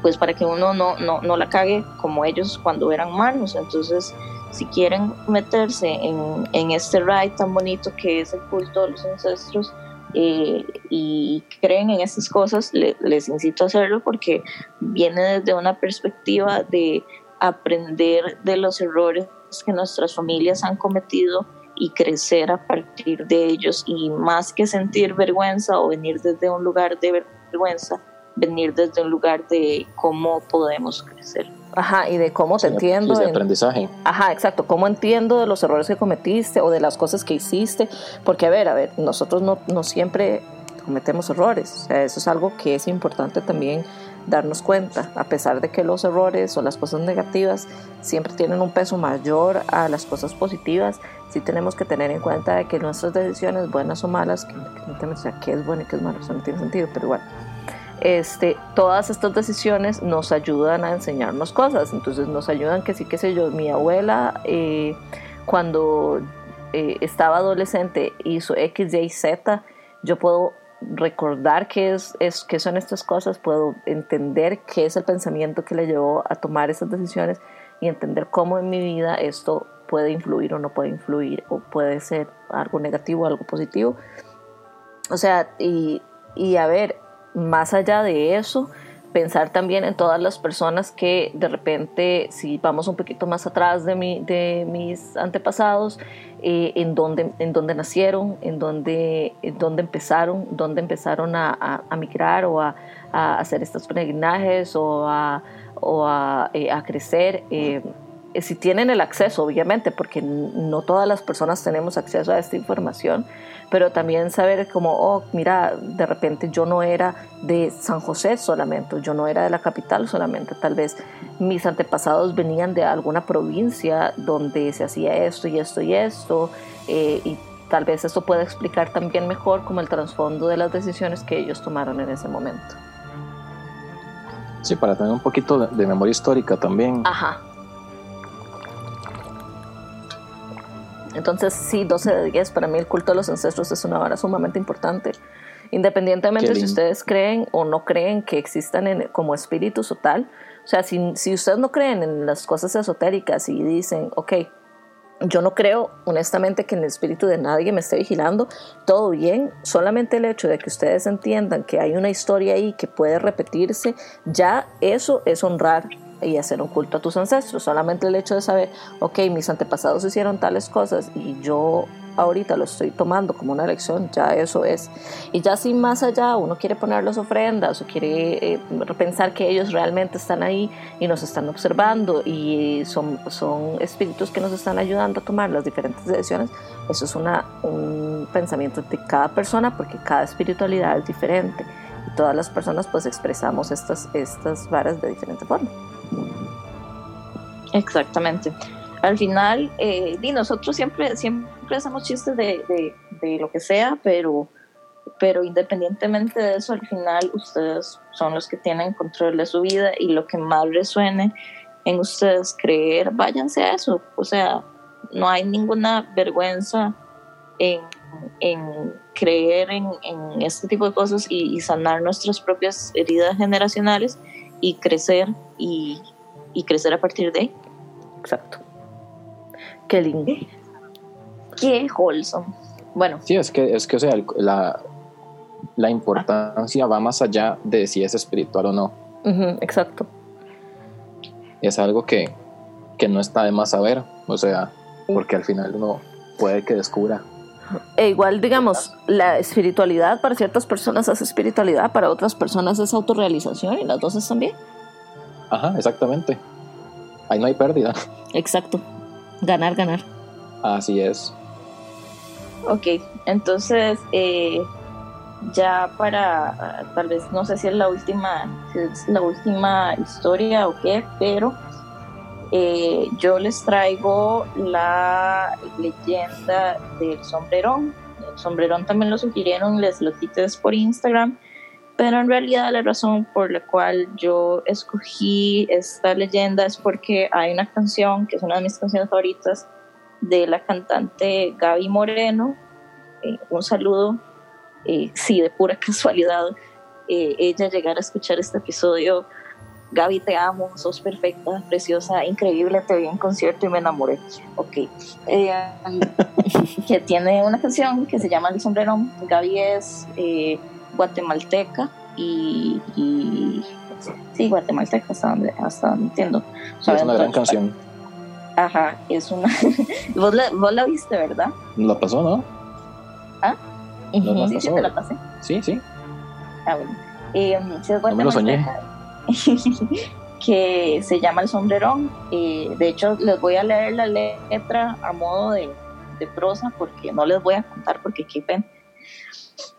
pues para que uno no, no, no, la cague como ellos cuando eran humanos. Entonces, si quieren meterse en, en este ride tan bonito que es el culto de los ancestros eh, y creen en estas cosas, les incito a hacerlo porque viene desde una perspectiva de aprender de los errores que nuestras familias han cometido y crecer a partir de ellos y más que sentir vergüenza o venir desde un lugar de vergüenza, venir desde un lugar de cómo podemos crecer. Ajá, y de cómo te entiendo. De aprendizaje. Ajá, exacto. Cómo entiendo de los errores que cometiste o de las cosas que hiciste. Porque, a ver, a ver, nosotros no, no siempre cometemos errores. O sea, eso es algo que es importante también darnos cuenta. A pesar de que los errores o las cosas negativas siempre tienen un peso mayor a las cosas positivas, sí tenemos que tener en cuenta de que nuestras decisiones, buenas o malas, que, que, o sea, qué es bueno y qué es malo, eso no tiene sentido, pero igual este, todas estas decisiones nos ayudan a enseñarnos cosas. Entonces nos ayudan que sí, qué sé yo, mi abuela eh, cuando eh, estaba adolescente hizo X, Y, Z, yo puedo recordar qué, es, es, qué son estas cosas, puedo entender qué es el pensamiento que le llevó a tomar esas decisiones y entender cómo en mi vida esto puede influir o no puede influir, o puede ser algo negativo algo positivo. O sea, y, y a ver, más allá de eso, pensar también en todas las personas que de repente, si vamos un poquito más atrás de, mi, de mis antepasados, eh, en, dónde, en nacieron, en dónde, en empezaron, dónde empezaron a, migrar o a, hacer estos peregrinajes o a, o eh, crecer. Eh, si tienen el acceso, obviamente, porque no todas las personas tenemos acceso a esta información, pero también saber como, oh, mira, de repente yo no era de San José solamente, yo no era de la capital solamente, tal vez mis antepasados venían de alguna provincia donde se hacía esto y esto y esto, eh, y tal vez esto pueda explicar también mejor como el trasfondo de las decisiones que ellos tomaron en ese momento. Sí, para tener un poquito de memoria histórica también. Ajá. Entonces, sí, 12 de 10, para mí el culto de los ancestros es una hora sumamente importante. Independientemente si ustedes creen o no creen que existan como espíritus o tal. O sea, si, si ustedes no creen en las cosas esotéricas y dicen, ok, yo no creo honestamente que en el espíritu de nadie me esté vigilando, todo bien, solamente el hecho de que ustedes entiendan que hay una historia ahí que puede repetirse, ya eso es honrar y hacer un culto a tus ancestros. Solamente el hecho de saber, ok, mis antepasados hicieron tales cosas y yo ahorita lo estoy tomando como una lección, ya eso es. Y ya si más allá uno quiere poner las ofrendas o quiere eh, pensar que ellos realmente están ahí y nos están observando y son, son espíritus que nos están ayudando a tomar las diferentes decisiones, eso es una, un pensamiento de cada persona porque cada espiritualidad es diferente y todas las personas pues expresamos estas, estas varas de diferente forma. Exactamente. Al final, eh, y nosotros siempre, siempre hacemos chistes de, lo que sea, pero, pero independientemente de eso, al final ustedes son los que tienen control de su vida y lo que más resuene en ustedes creer, váyanse a eso. O sea, no hay ninguna vergüenza en, en creer en, este tipo de cosas y, sanar nuestras propias heridas generacionales y crecer y, y crecer a partir de ahí. Exacto. Qué lindo. Qué wholesome. Bueno. Sí, es que, es que o sea, la, la importancia va más allá de si es espiritual o no. exacto. Es algo que, que no está de más saber, o sea, porque al final uno puede que descubra E igual, digamos, la espiritualidad para ciertas personas es espiritualidad, para otras personas es autorrealización y las dos están bien. Ajá, exactamente. Ahí no hay pérdida. Exacto. Ganar, ganar. Así es. Ok, entonces eh, ya para tal vez no sé si es la última si es la última historia o qué, pero eh, yo les traigo la leyenda del sombrerón. El sombrerón también lo sugirieron, les lo quites por Instagram, pero en realidad la razón por la cual yo escogí esta leyenda es porque hay una canción que es una de mis canciones favoritas de la cantante Gaby Moreno. Eh, un saludo, eh, sí, de pura casualidad, eh, ella llegar a escuchar este episodio. Gaby, te amo, sos perfecta, preciosa, increíble, te vi en concierto y me enamoré. Ok. que tiene una canción que se llama El Sombrerón. Gaby es guatemalteca y, sí, guatemalteca, hasta donde, hasta donde entiendo. es una gran canción. Ajá, es una. ¿Vos, la, vos la viste, ¿verdad? La pasó, ¿no? ¿Ah? No, sí, sí, te la pasé. Sí, sí. Ah, bueno. Eh, es No me lo soñé. que se llama El Sombrerón. Eh, de hecho, les voy a leer la letra a modo de, prosa porque no les voy a contar porque qué pena.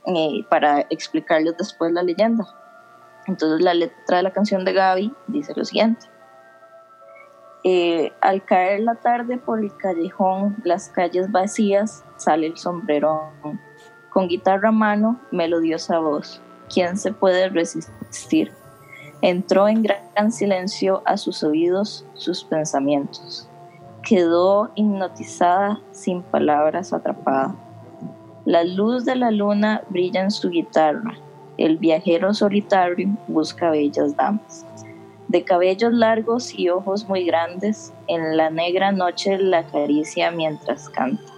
Eh, para explicarles después la leyenda. Entonces la letra de la canción de Gaby dice lo siguiente. Eh, al caer la tarde por el callejón, las calles vacías, sale el sombrerón. Con guitarra a mano, melodiosa voz. ¿Quién se puede resistir? Entró en gran silencio a sus oídos sus pensamientos. Quedó hipnotizada, sin palabras, atrapada. La luz de la luna brilla en su guitarra. El viajero solitario busca bellas damas. De cabellos largos y ojos muy grandes, en la negra noche la acaricia mientras canta.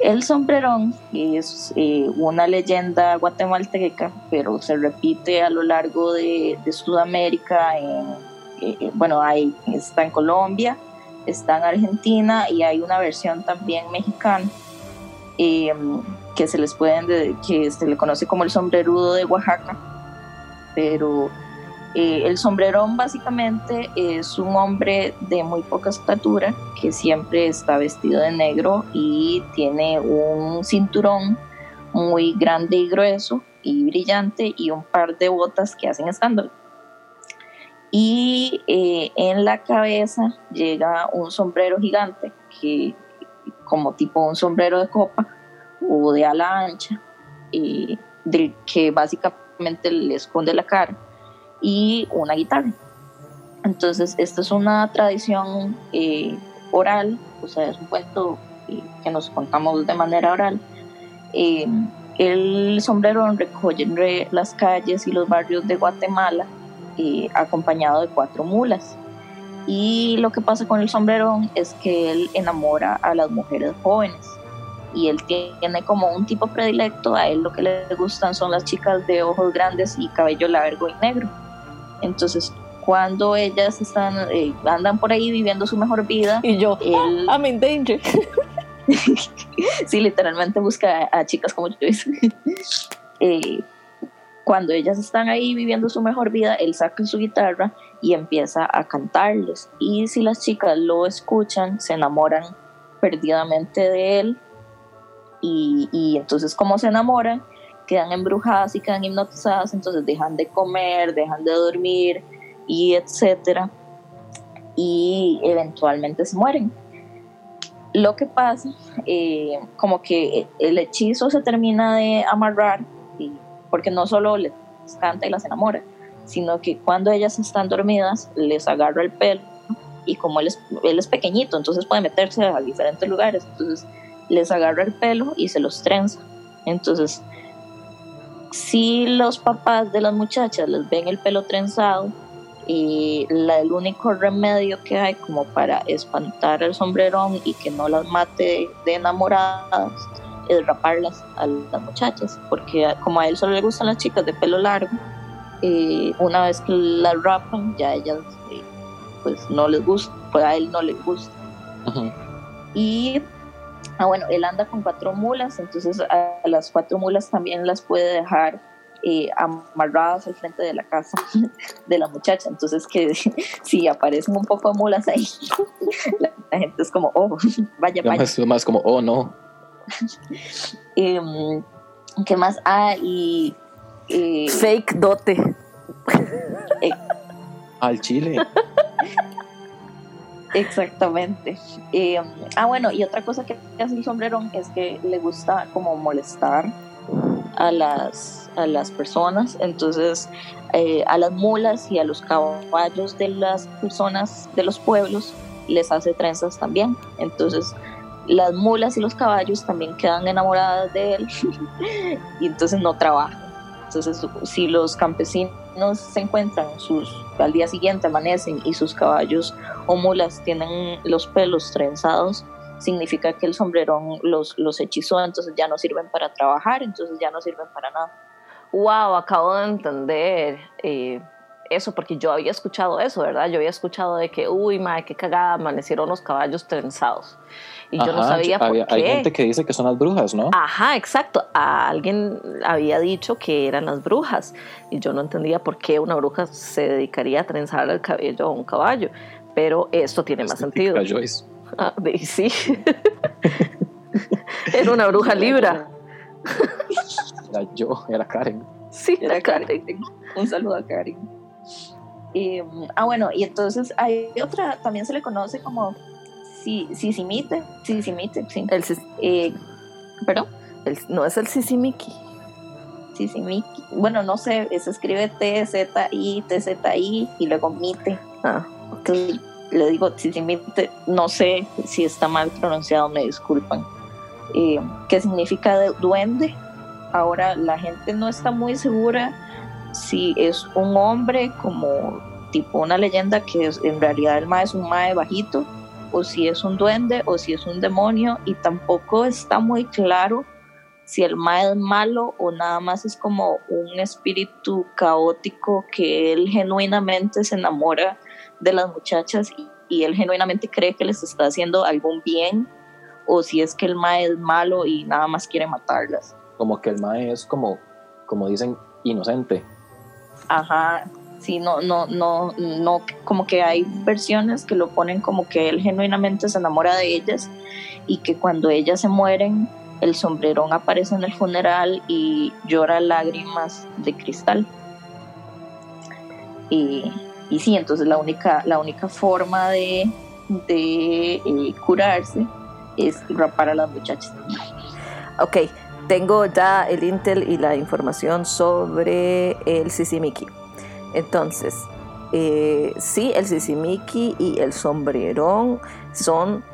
El sombrerón es eh, una leyenda guatemalteca, pero se repite a lo largo de, Sudamérica. En, eh, bueno, hay, está en Colombia, está en Argentina y hay una versión también mexicana eh, que se les pueden que se le conoce como el sombrerudo de Oaxaca pero eh, el sombrerón básicamente es un hombre de muy poca estatura que siempre está vestido de negro y tiene un cinturón muy grande y grueso y brillante y un par de botas que hacen escándalo. Y eh, en la cabeza llega un sombrero gigante que como tipo un sombrero de copa o de ala ancha, eh, que básicamente le esconde la cara, y una guitarra. Entonces, esta es una tradición eh, oral, o sea, es un cuento eh, que nos contamos de manera oral. el sombrero recorre las calles y los barrios de Guatemala acompañado de cuatro mulas. Y lo que pasa con el sombrerón es que él enamora a las mujeres jóvenes. Y él tiene como un tipo predilecto, a él lo que le gustan son las chicas de ojos grandes y cabello largo y negro. Entonces, cuando ellas están eh, andan por ahí viviendo su mejor vida, y yo, él, I'm in danger. sí, literalmente busca a, a chicas como yo. eh, cuando ellas están ahí viviendo su mejor vida, él saca su guitarra y empieza a cantarles. Y si las chicas lo escuchan, se enamoran perdidamente de él. Y, y entonces como se enamoran, quedan embrujadas y quedan hipnotizadas, entonces dejan de comer, dejan de dormir y etcétera. Y eventualmente se mueren. Lo que pasa, eh, como que el hechizo se termina de amarrar y porque no solo les canta y las enamora, sino que cuando ellas están dormidas les agarra el pelo y como él es, él es pequeñito, entonces puede meterse a diferentes lugares, entonces les agarra el pelo y se los trenza. Entonces, si los papás de las muchachas les ven el pelo trenzado, y la, el único remedio que hay como para espantar al sombrerón y que no las mate de enamoradas es raparlas a las muchachas, porque como a él solo le gustan las chicas de pelo largo, eh, una vez que las rapan, ya ellas eh, pues no les gusta, pues a él no les gusta. Y Ah, bueno, él anda con cuatro mulas, entonces a las cuatro mulas también las puede dejar eh, amarradas al frente de la casa de la muchacha. Entonces, que si aparecen un poco de mulas ahí, la, gente es como, oh, vaya, vaya. Es más como, oh, no. Em, ¿Qué más? Ah, y. Eh, Fake dote. Eh, al chile. Exactamente. Em, ah, bueno, y otra cosa que hace el sombrerón es que le gusta como molestar a las, a las personas, entonces eh, a las mulas y a los caballos de las personas de los pueblos les hace trenzas también. Entonces las mulas y los caballos también quedan enamoradas de él y entonces no trabajan. Entonces si los campesinos se encuentran sus al día siguiente amanecen y sus caballos o mulas tienen los pelos trenzados, significa que el sombrerón los, los hechizó, entonces ya no sirven para trabajar, entonces ya no sirven para nada. Wow, acabo de entender eh, eso, porque yo había escuchado eso, ¿verdad? Yo había escuchado de que, uy, madre, qué cagada, amanecieron los caballos trenzados. Y yo no sabía por qué. Hay gente que dice que son las brujas, ¿no? Ajá, exacto. alguien había dicho que eran las brujas. Y yo no entendía por qué una bruja se dedicaría a trenzar el cabello a un caballo. Pero esto tiene más sentido. Joyce. Ah, sí. era una bruja libra. Era yo, era Karen. Sí, era, Karen. Un saludo a Karen. ah, bueno, y entonces hay otra, también se le conoce como Sisimite. Sisimite, sí. El, eh, ¿Perdón? no es el Sisimiki. Sisimiki. Bueno, no sé, se escribe T-Z-I, T-Z-I y luego Mite. Ah, le digo, si no sé si está mal pronunciado, me disculpan. Eh, ¿Qué significa duende? Ahora la gente no está muy segura si es un hombre como tipo una leyenda que es, en realidad el mae es un mae bajito o si es un duende o si es un demonio y tampoco está muy claro si el mae es malo o nada más es como un espíritu caótico que él genuinamente se enamora de las muchachas y, él genuinamente cree que les está haciendo algún bien o si es que el mae es malo y nada más quiere matarlas. Como que el mae es como, como dicen, inocente. Ajá, sí, no, no, no, no, como que hay versiones que lo ponen como que él genuinamente se enamora de ellas y que cuando ellas se mueren, el sombrerón aparece en el funeral y llora lágrimas de cristal. Y y sí, entonces la única, la única forma de, de eh, curarse es rapar a las muchachas. Ok, tengo ya el intel y la información sobre el sisimiki. Entonces, eh, sí, el sisimiki y el sombrerón son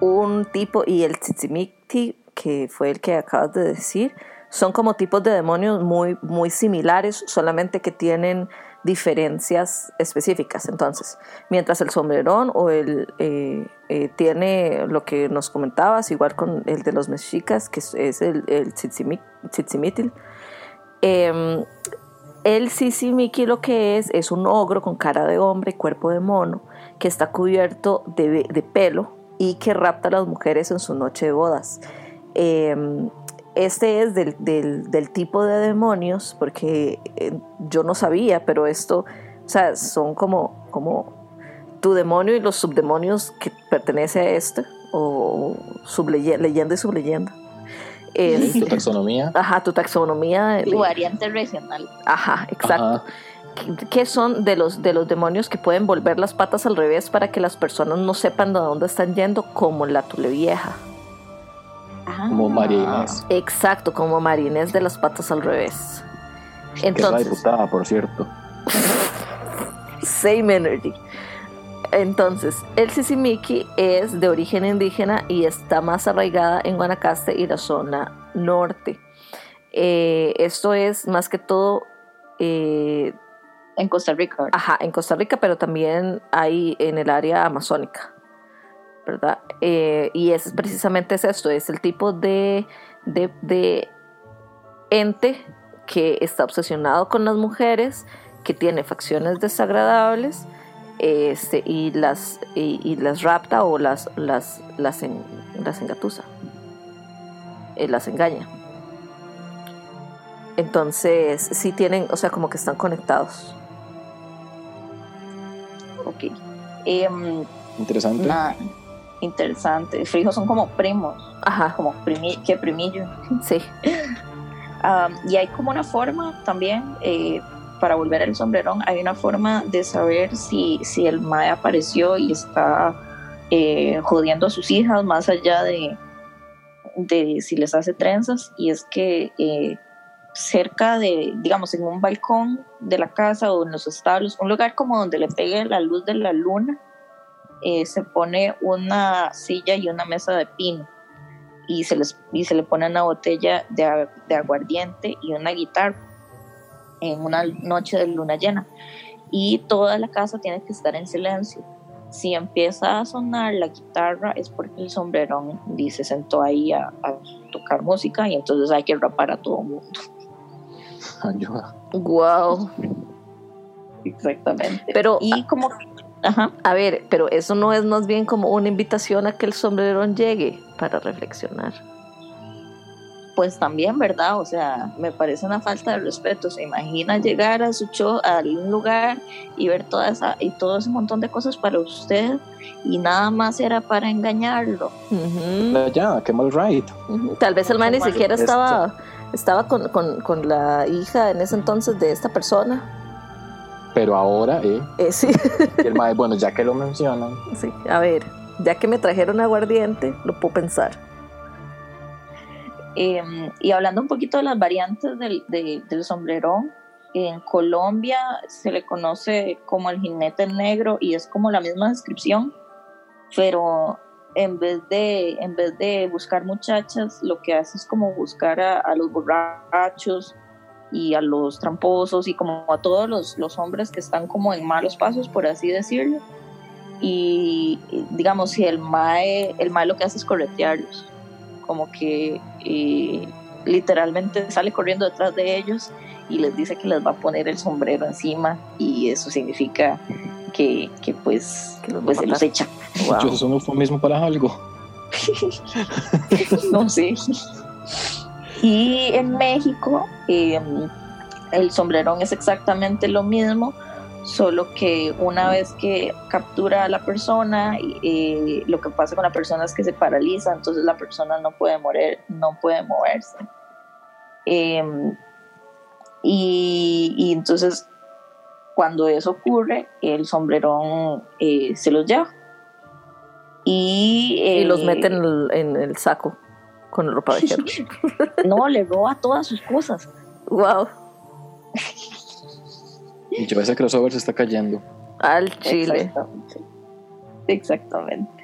un tipo, y el sisimiki, que fue el que acabas de decir, son como tipos de demonios muy, muy similares, solamente que tienen diferencias específicas. Entonces, mientras el sombrerón o el eh, eh, tiene lo que nos comentabas, igual con el de los mexicas, que es el, el em, el sisimiki lo que es es un ogro con cara de hombre y cuerpo de mono que está cubierto de, de pelo y que rapta a las mujeres en su noche de bodas. Em, este es del, del, tipo de demonios, porque eh, yo no sabía, pero esto, o sea, son como, como tu demonio y los subdemonios que pertenece a este, o subleyenda, leyenda y subleyenda. Es, tu taxonomía. Ajá, tu taxonomía. tu variante regional. Ajá, exacto. ¿Qué son de los, de los demonios que pueden volver las patas al revés para que las personas no sepan de dónde están yendo, como la tule vieja? como María Inés. Exacto, como María Inés de las patas al revés. Entonces, es la diputada, por cierto. Same energy. Entonces, el Sisimiki es de origen indígena y está más arraigada en Guanacaste y la zona norte. Eh, esto es más que todo eh, en Costa Rica. Ajá, en Costa Rica, pero también hay en el área amazónica. ¿verdad? Eh, y es precisamente es esto, es el tipo de, de, ente que está obsesionado con las mujeres, que tiene facciones desagradables este, y, las, y, las rapta o las, las, las, las engatusa. eh, las engaña. Entonces, sí tienen, o sea, como que están conectados. Ok. Em, Interesante. interesante. Frijos son como primos, Ajá, como primi que primillo. sí. Am, y hay como una forma también, eh, para volver al sombrerón, hay una forma de saber si, si el mae apareció y está eh, jodiendo a sus hijas más allá de, de si les hace trenzas. Y es que eh, cerca de, digamos, en un balcón de la casa o en los establos, un lugar como donde le pegue la luz de la luna, eh, se pone una silla y una mesa de pino y se, les, y se le pone una botella de, de aguardiente y una guitarra en una noche de luna llena. Y toda la casa tiene que estar en silencio. Si empieza a sonar la guitarra es porque el sombrerón se sentó ahí a, a tocar música y entonces hay que rapar a todo el mundo. Ayuda. Wow. Exactamente. Pero, y como... Ajá. a ver, pero eso no es más bien como una invitación a que el sombrerón llegue para reflexionar. Pues también, ¿verdad? O sea, me parece una falta de respeto. Se imagina llegar a su show, a un lugar y ver toda esa y todo ese montón de cosas para usted y nada más era para engañarlo. Ujú, Ya, qué mal ride. ujú. Tal vez el man ni siquiera estaba, estaba con, con, con la hija en ese entonces de esta persona. Pero ahora, eh, Eh, sí, y el mae, bueno, ya que lo mencionan, sí. A ver, ya que me trajeron aguardiente, lo puedo pensar. Eh, y hablando un poquito de las variantes del, de- del sombrerón, en Colombia se le conoce como el jinete negro y es como la misma descripción, pero en vez de, en vez de buscar muchachas, lo que hace es como buscar a, a los borrachos y a los tramposos y como a todos los, los hombres que están como en malos pasos, por así decirlo. Y digamos, si el mae, el mae lo que hace es corretearlos como que eh, literalmente sale corriendo detrás de ellos y les dice que les va a poner el sombrero encima y eso significa que, que pues, Que los pues se los echa. Wow. yo eso no fue mismo para algo. no sé. Y en México eh, el sombrerón es exactamente lo mismo, solo que una vez que captura a la persona, eh, lo que pasa con la persona es que se paraliza, entonces la persona no puede mover, no puede moverse. Eh, y, y entonces cuando eso ocurre, el sombrerón eh, se los lleva. Y, y los eh, meten en el, en el saco con el ropa vejero. No, le roba todas sus cosas. wow. Y yo ese crossover se está cayendo. Al chile. Exactamente. Exactamente.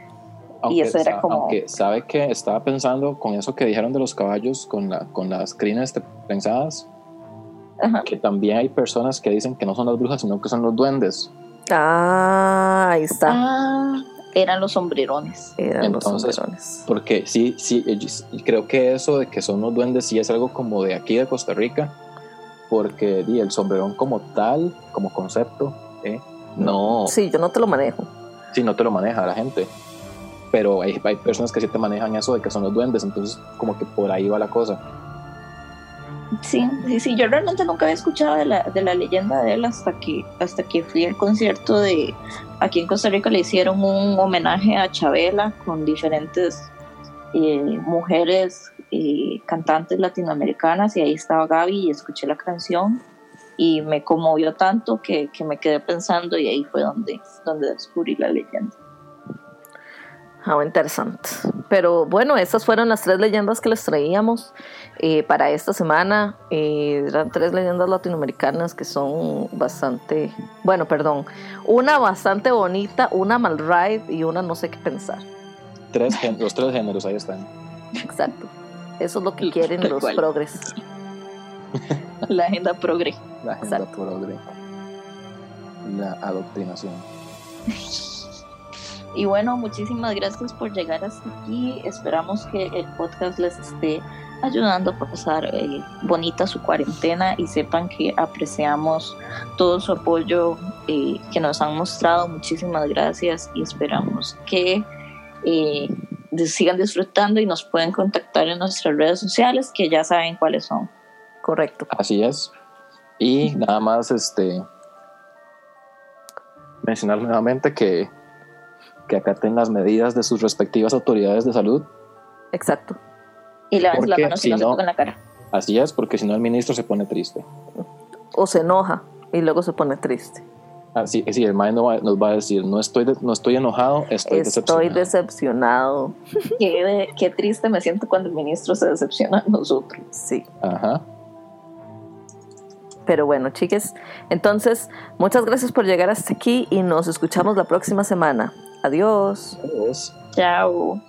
Aunque, eso era como- aunque sabe que estaba pensando con eso que dijeron de los caballos, con, la, con las crines este, prensadas, Ajá. que también hay personas que dicen que no son las brujas, sino que son los duendes. Ah, ahí está. Ah, eran los sombrerones. Eran los entonces- sombrerones. Porque sí, sí, y creo que eso de que son los duendes sí es algo como de aquí de Costa Rica, porque di, el sombrerón como tal, como concepto, ¿eh? no, Sí, yo no te lo manejo. sí, no te lo maneja la gente. Pero hay, hay personas que sí te manejan eso de que son los duendes, entonces como que por ahí va la cosa. Sí, sí, sí. Yo realmente nunca había escuchado de la, de la leyenda de él hasta que, hasta que fui al concierto de. Aquí en Costa Rica le hicieron un homenaje a Chabela con diferentes eh, mujeres eh, cantantes latinoamericanas y ahí estaba Gaby y escuché la canción y me conmovió tanto que, que me quedé pensando y ahí fue donde, donde descubrí la leyenda. Ah, interesante. Pero bueno, estas fueron las tres leyendas que les traíamos eh, para esta semana. Eh, eran tres leyendas latinoamericanas que son bastante, bueno, perdón, una bastante bonita, una mal ride y una no sé qué pensar. Tres, gen- los tres géneros ahí están. Exacto. Eso es lo que quieren los cual. progres. La agenda progre. La agenda Exacto. progre. La adoctrinación. Y bueno, muchísimas gracias por llegar hasta aquí. Esperamos que el podcast les esté ayudando a pasar eh, bonita su cuarentena y sepan que apreciamos todo su apoyo eh, que nos han mostrado. Muchísimas gracias y esperamos que eh, sigan disfrutando y nos pueden contactar en nuestras redes sociales que ya saben cuáles son. Correcto. Así es. Y nada más este mencionar nuevamente que, que acaten las medidas de sus respectivas autoridades de salud. Exacto. Y las Porque manos si no, se toquen la cara. Así es, porque si no el ministro se pone triste. O se enoja y luego se pone triste. Así sí, el maestro nos va- nos va a decir, no estoy, de- no estoy enojado, estoy, Estoy decepcionado. decepcionado. Qué, qué triste me siento cuando el ministro se decepciona de nosotros. Sí. Ajá. Pero bueno, chiques, entonces muchas gracias por llegar hasta aquí y nos escuchamos la próxima semana. Adiós. Adiós. Chao.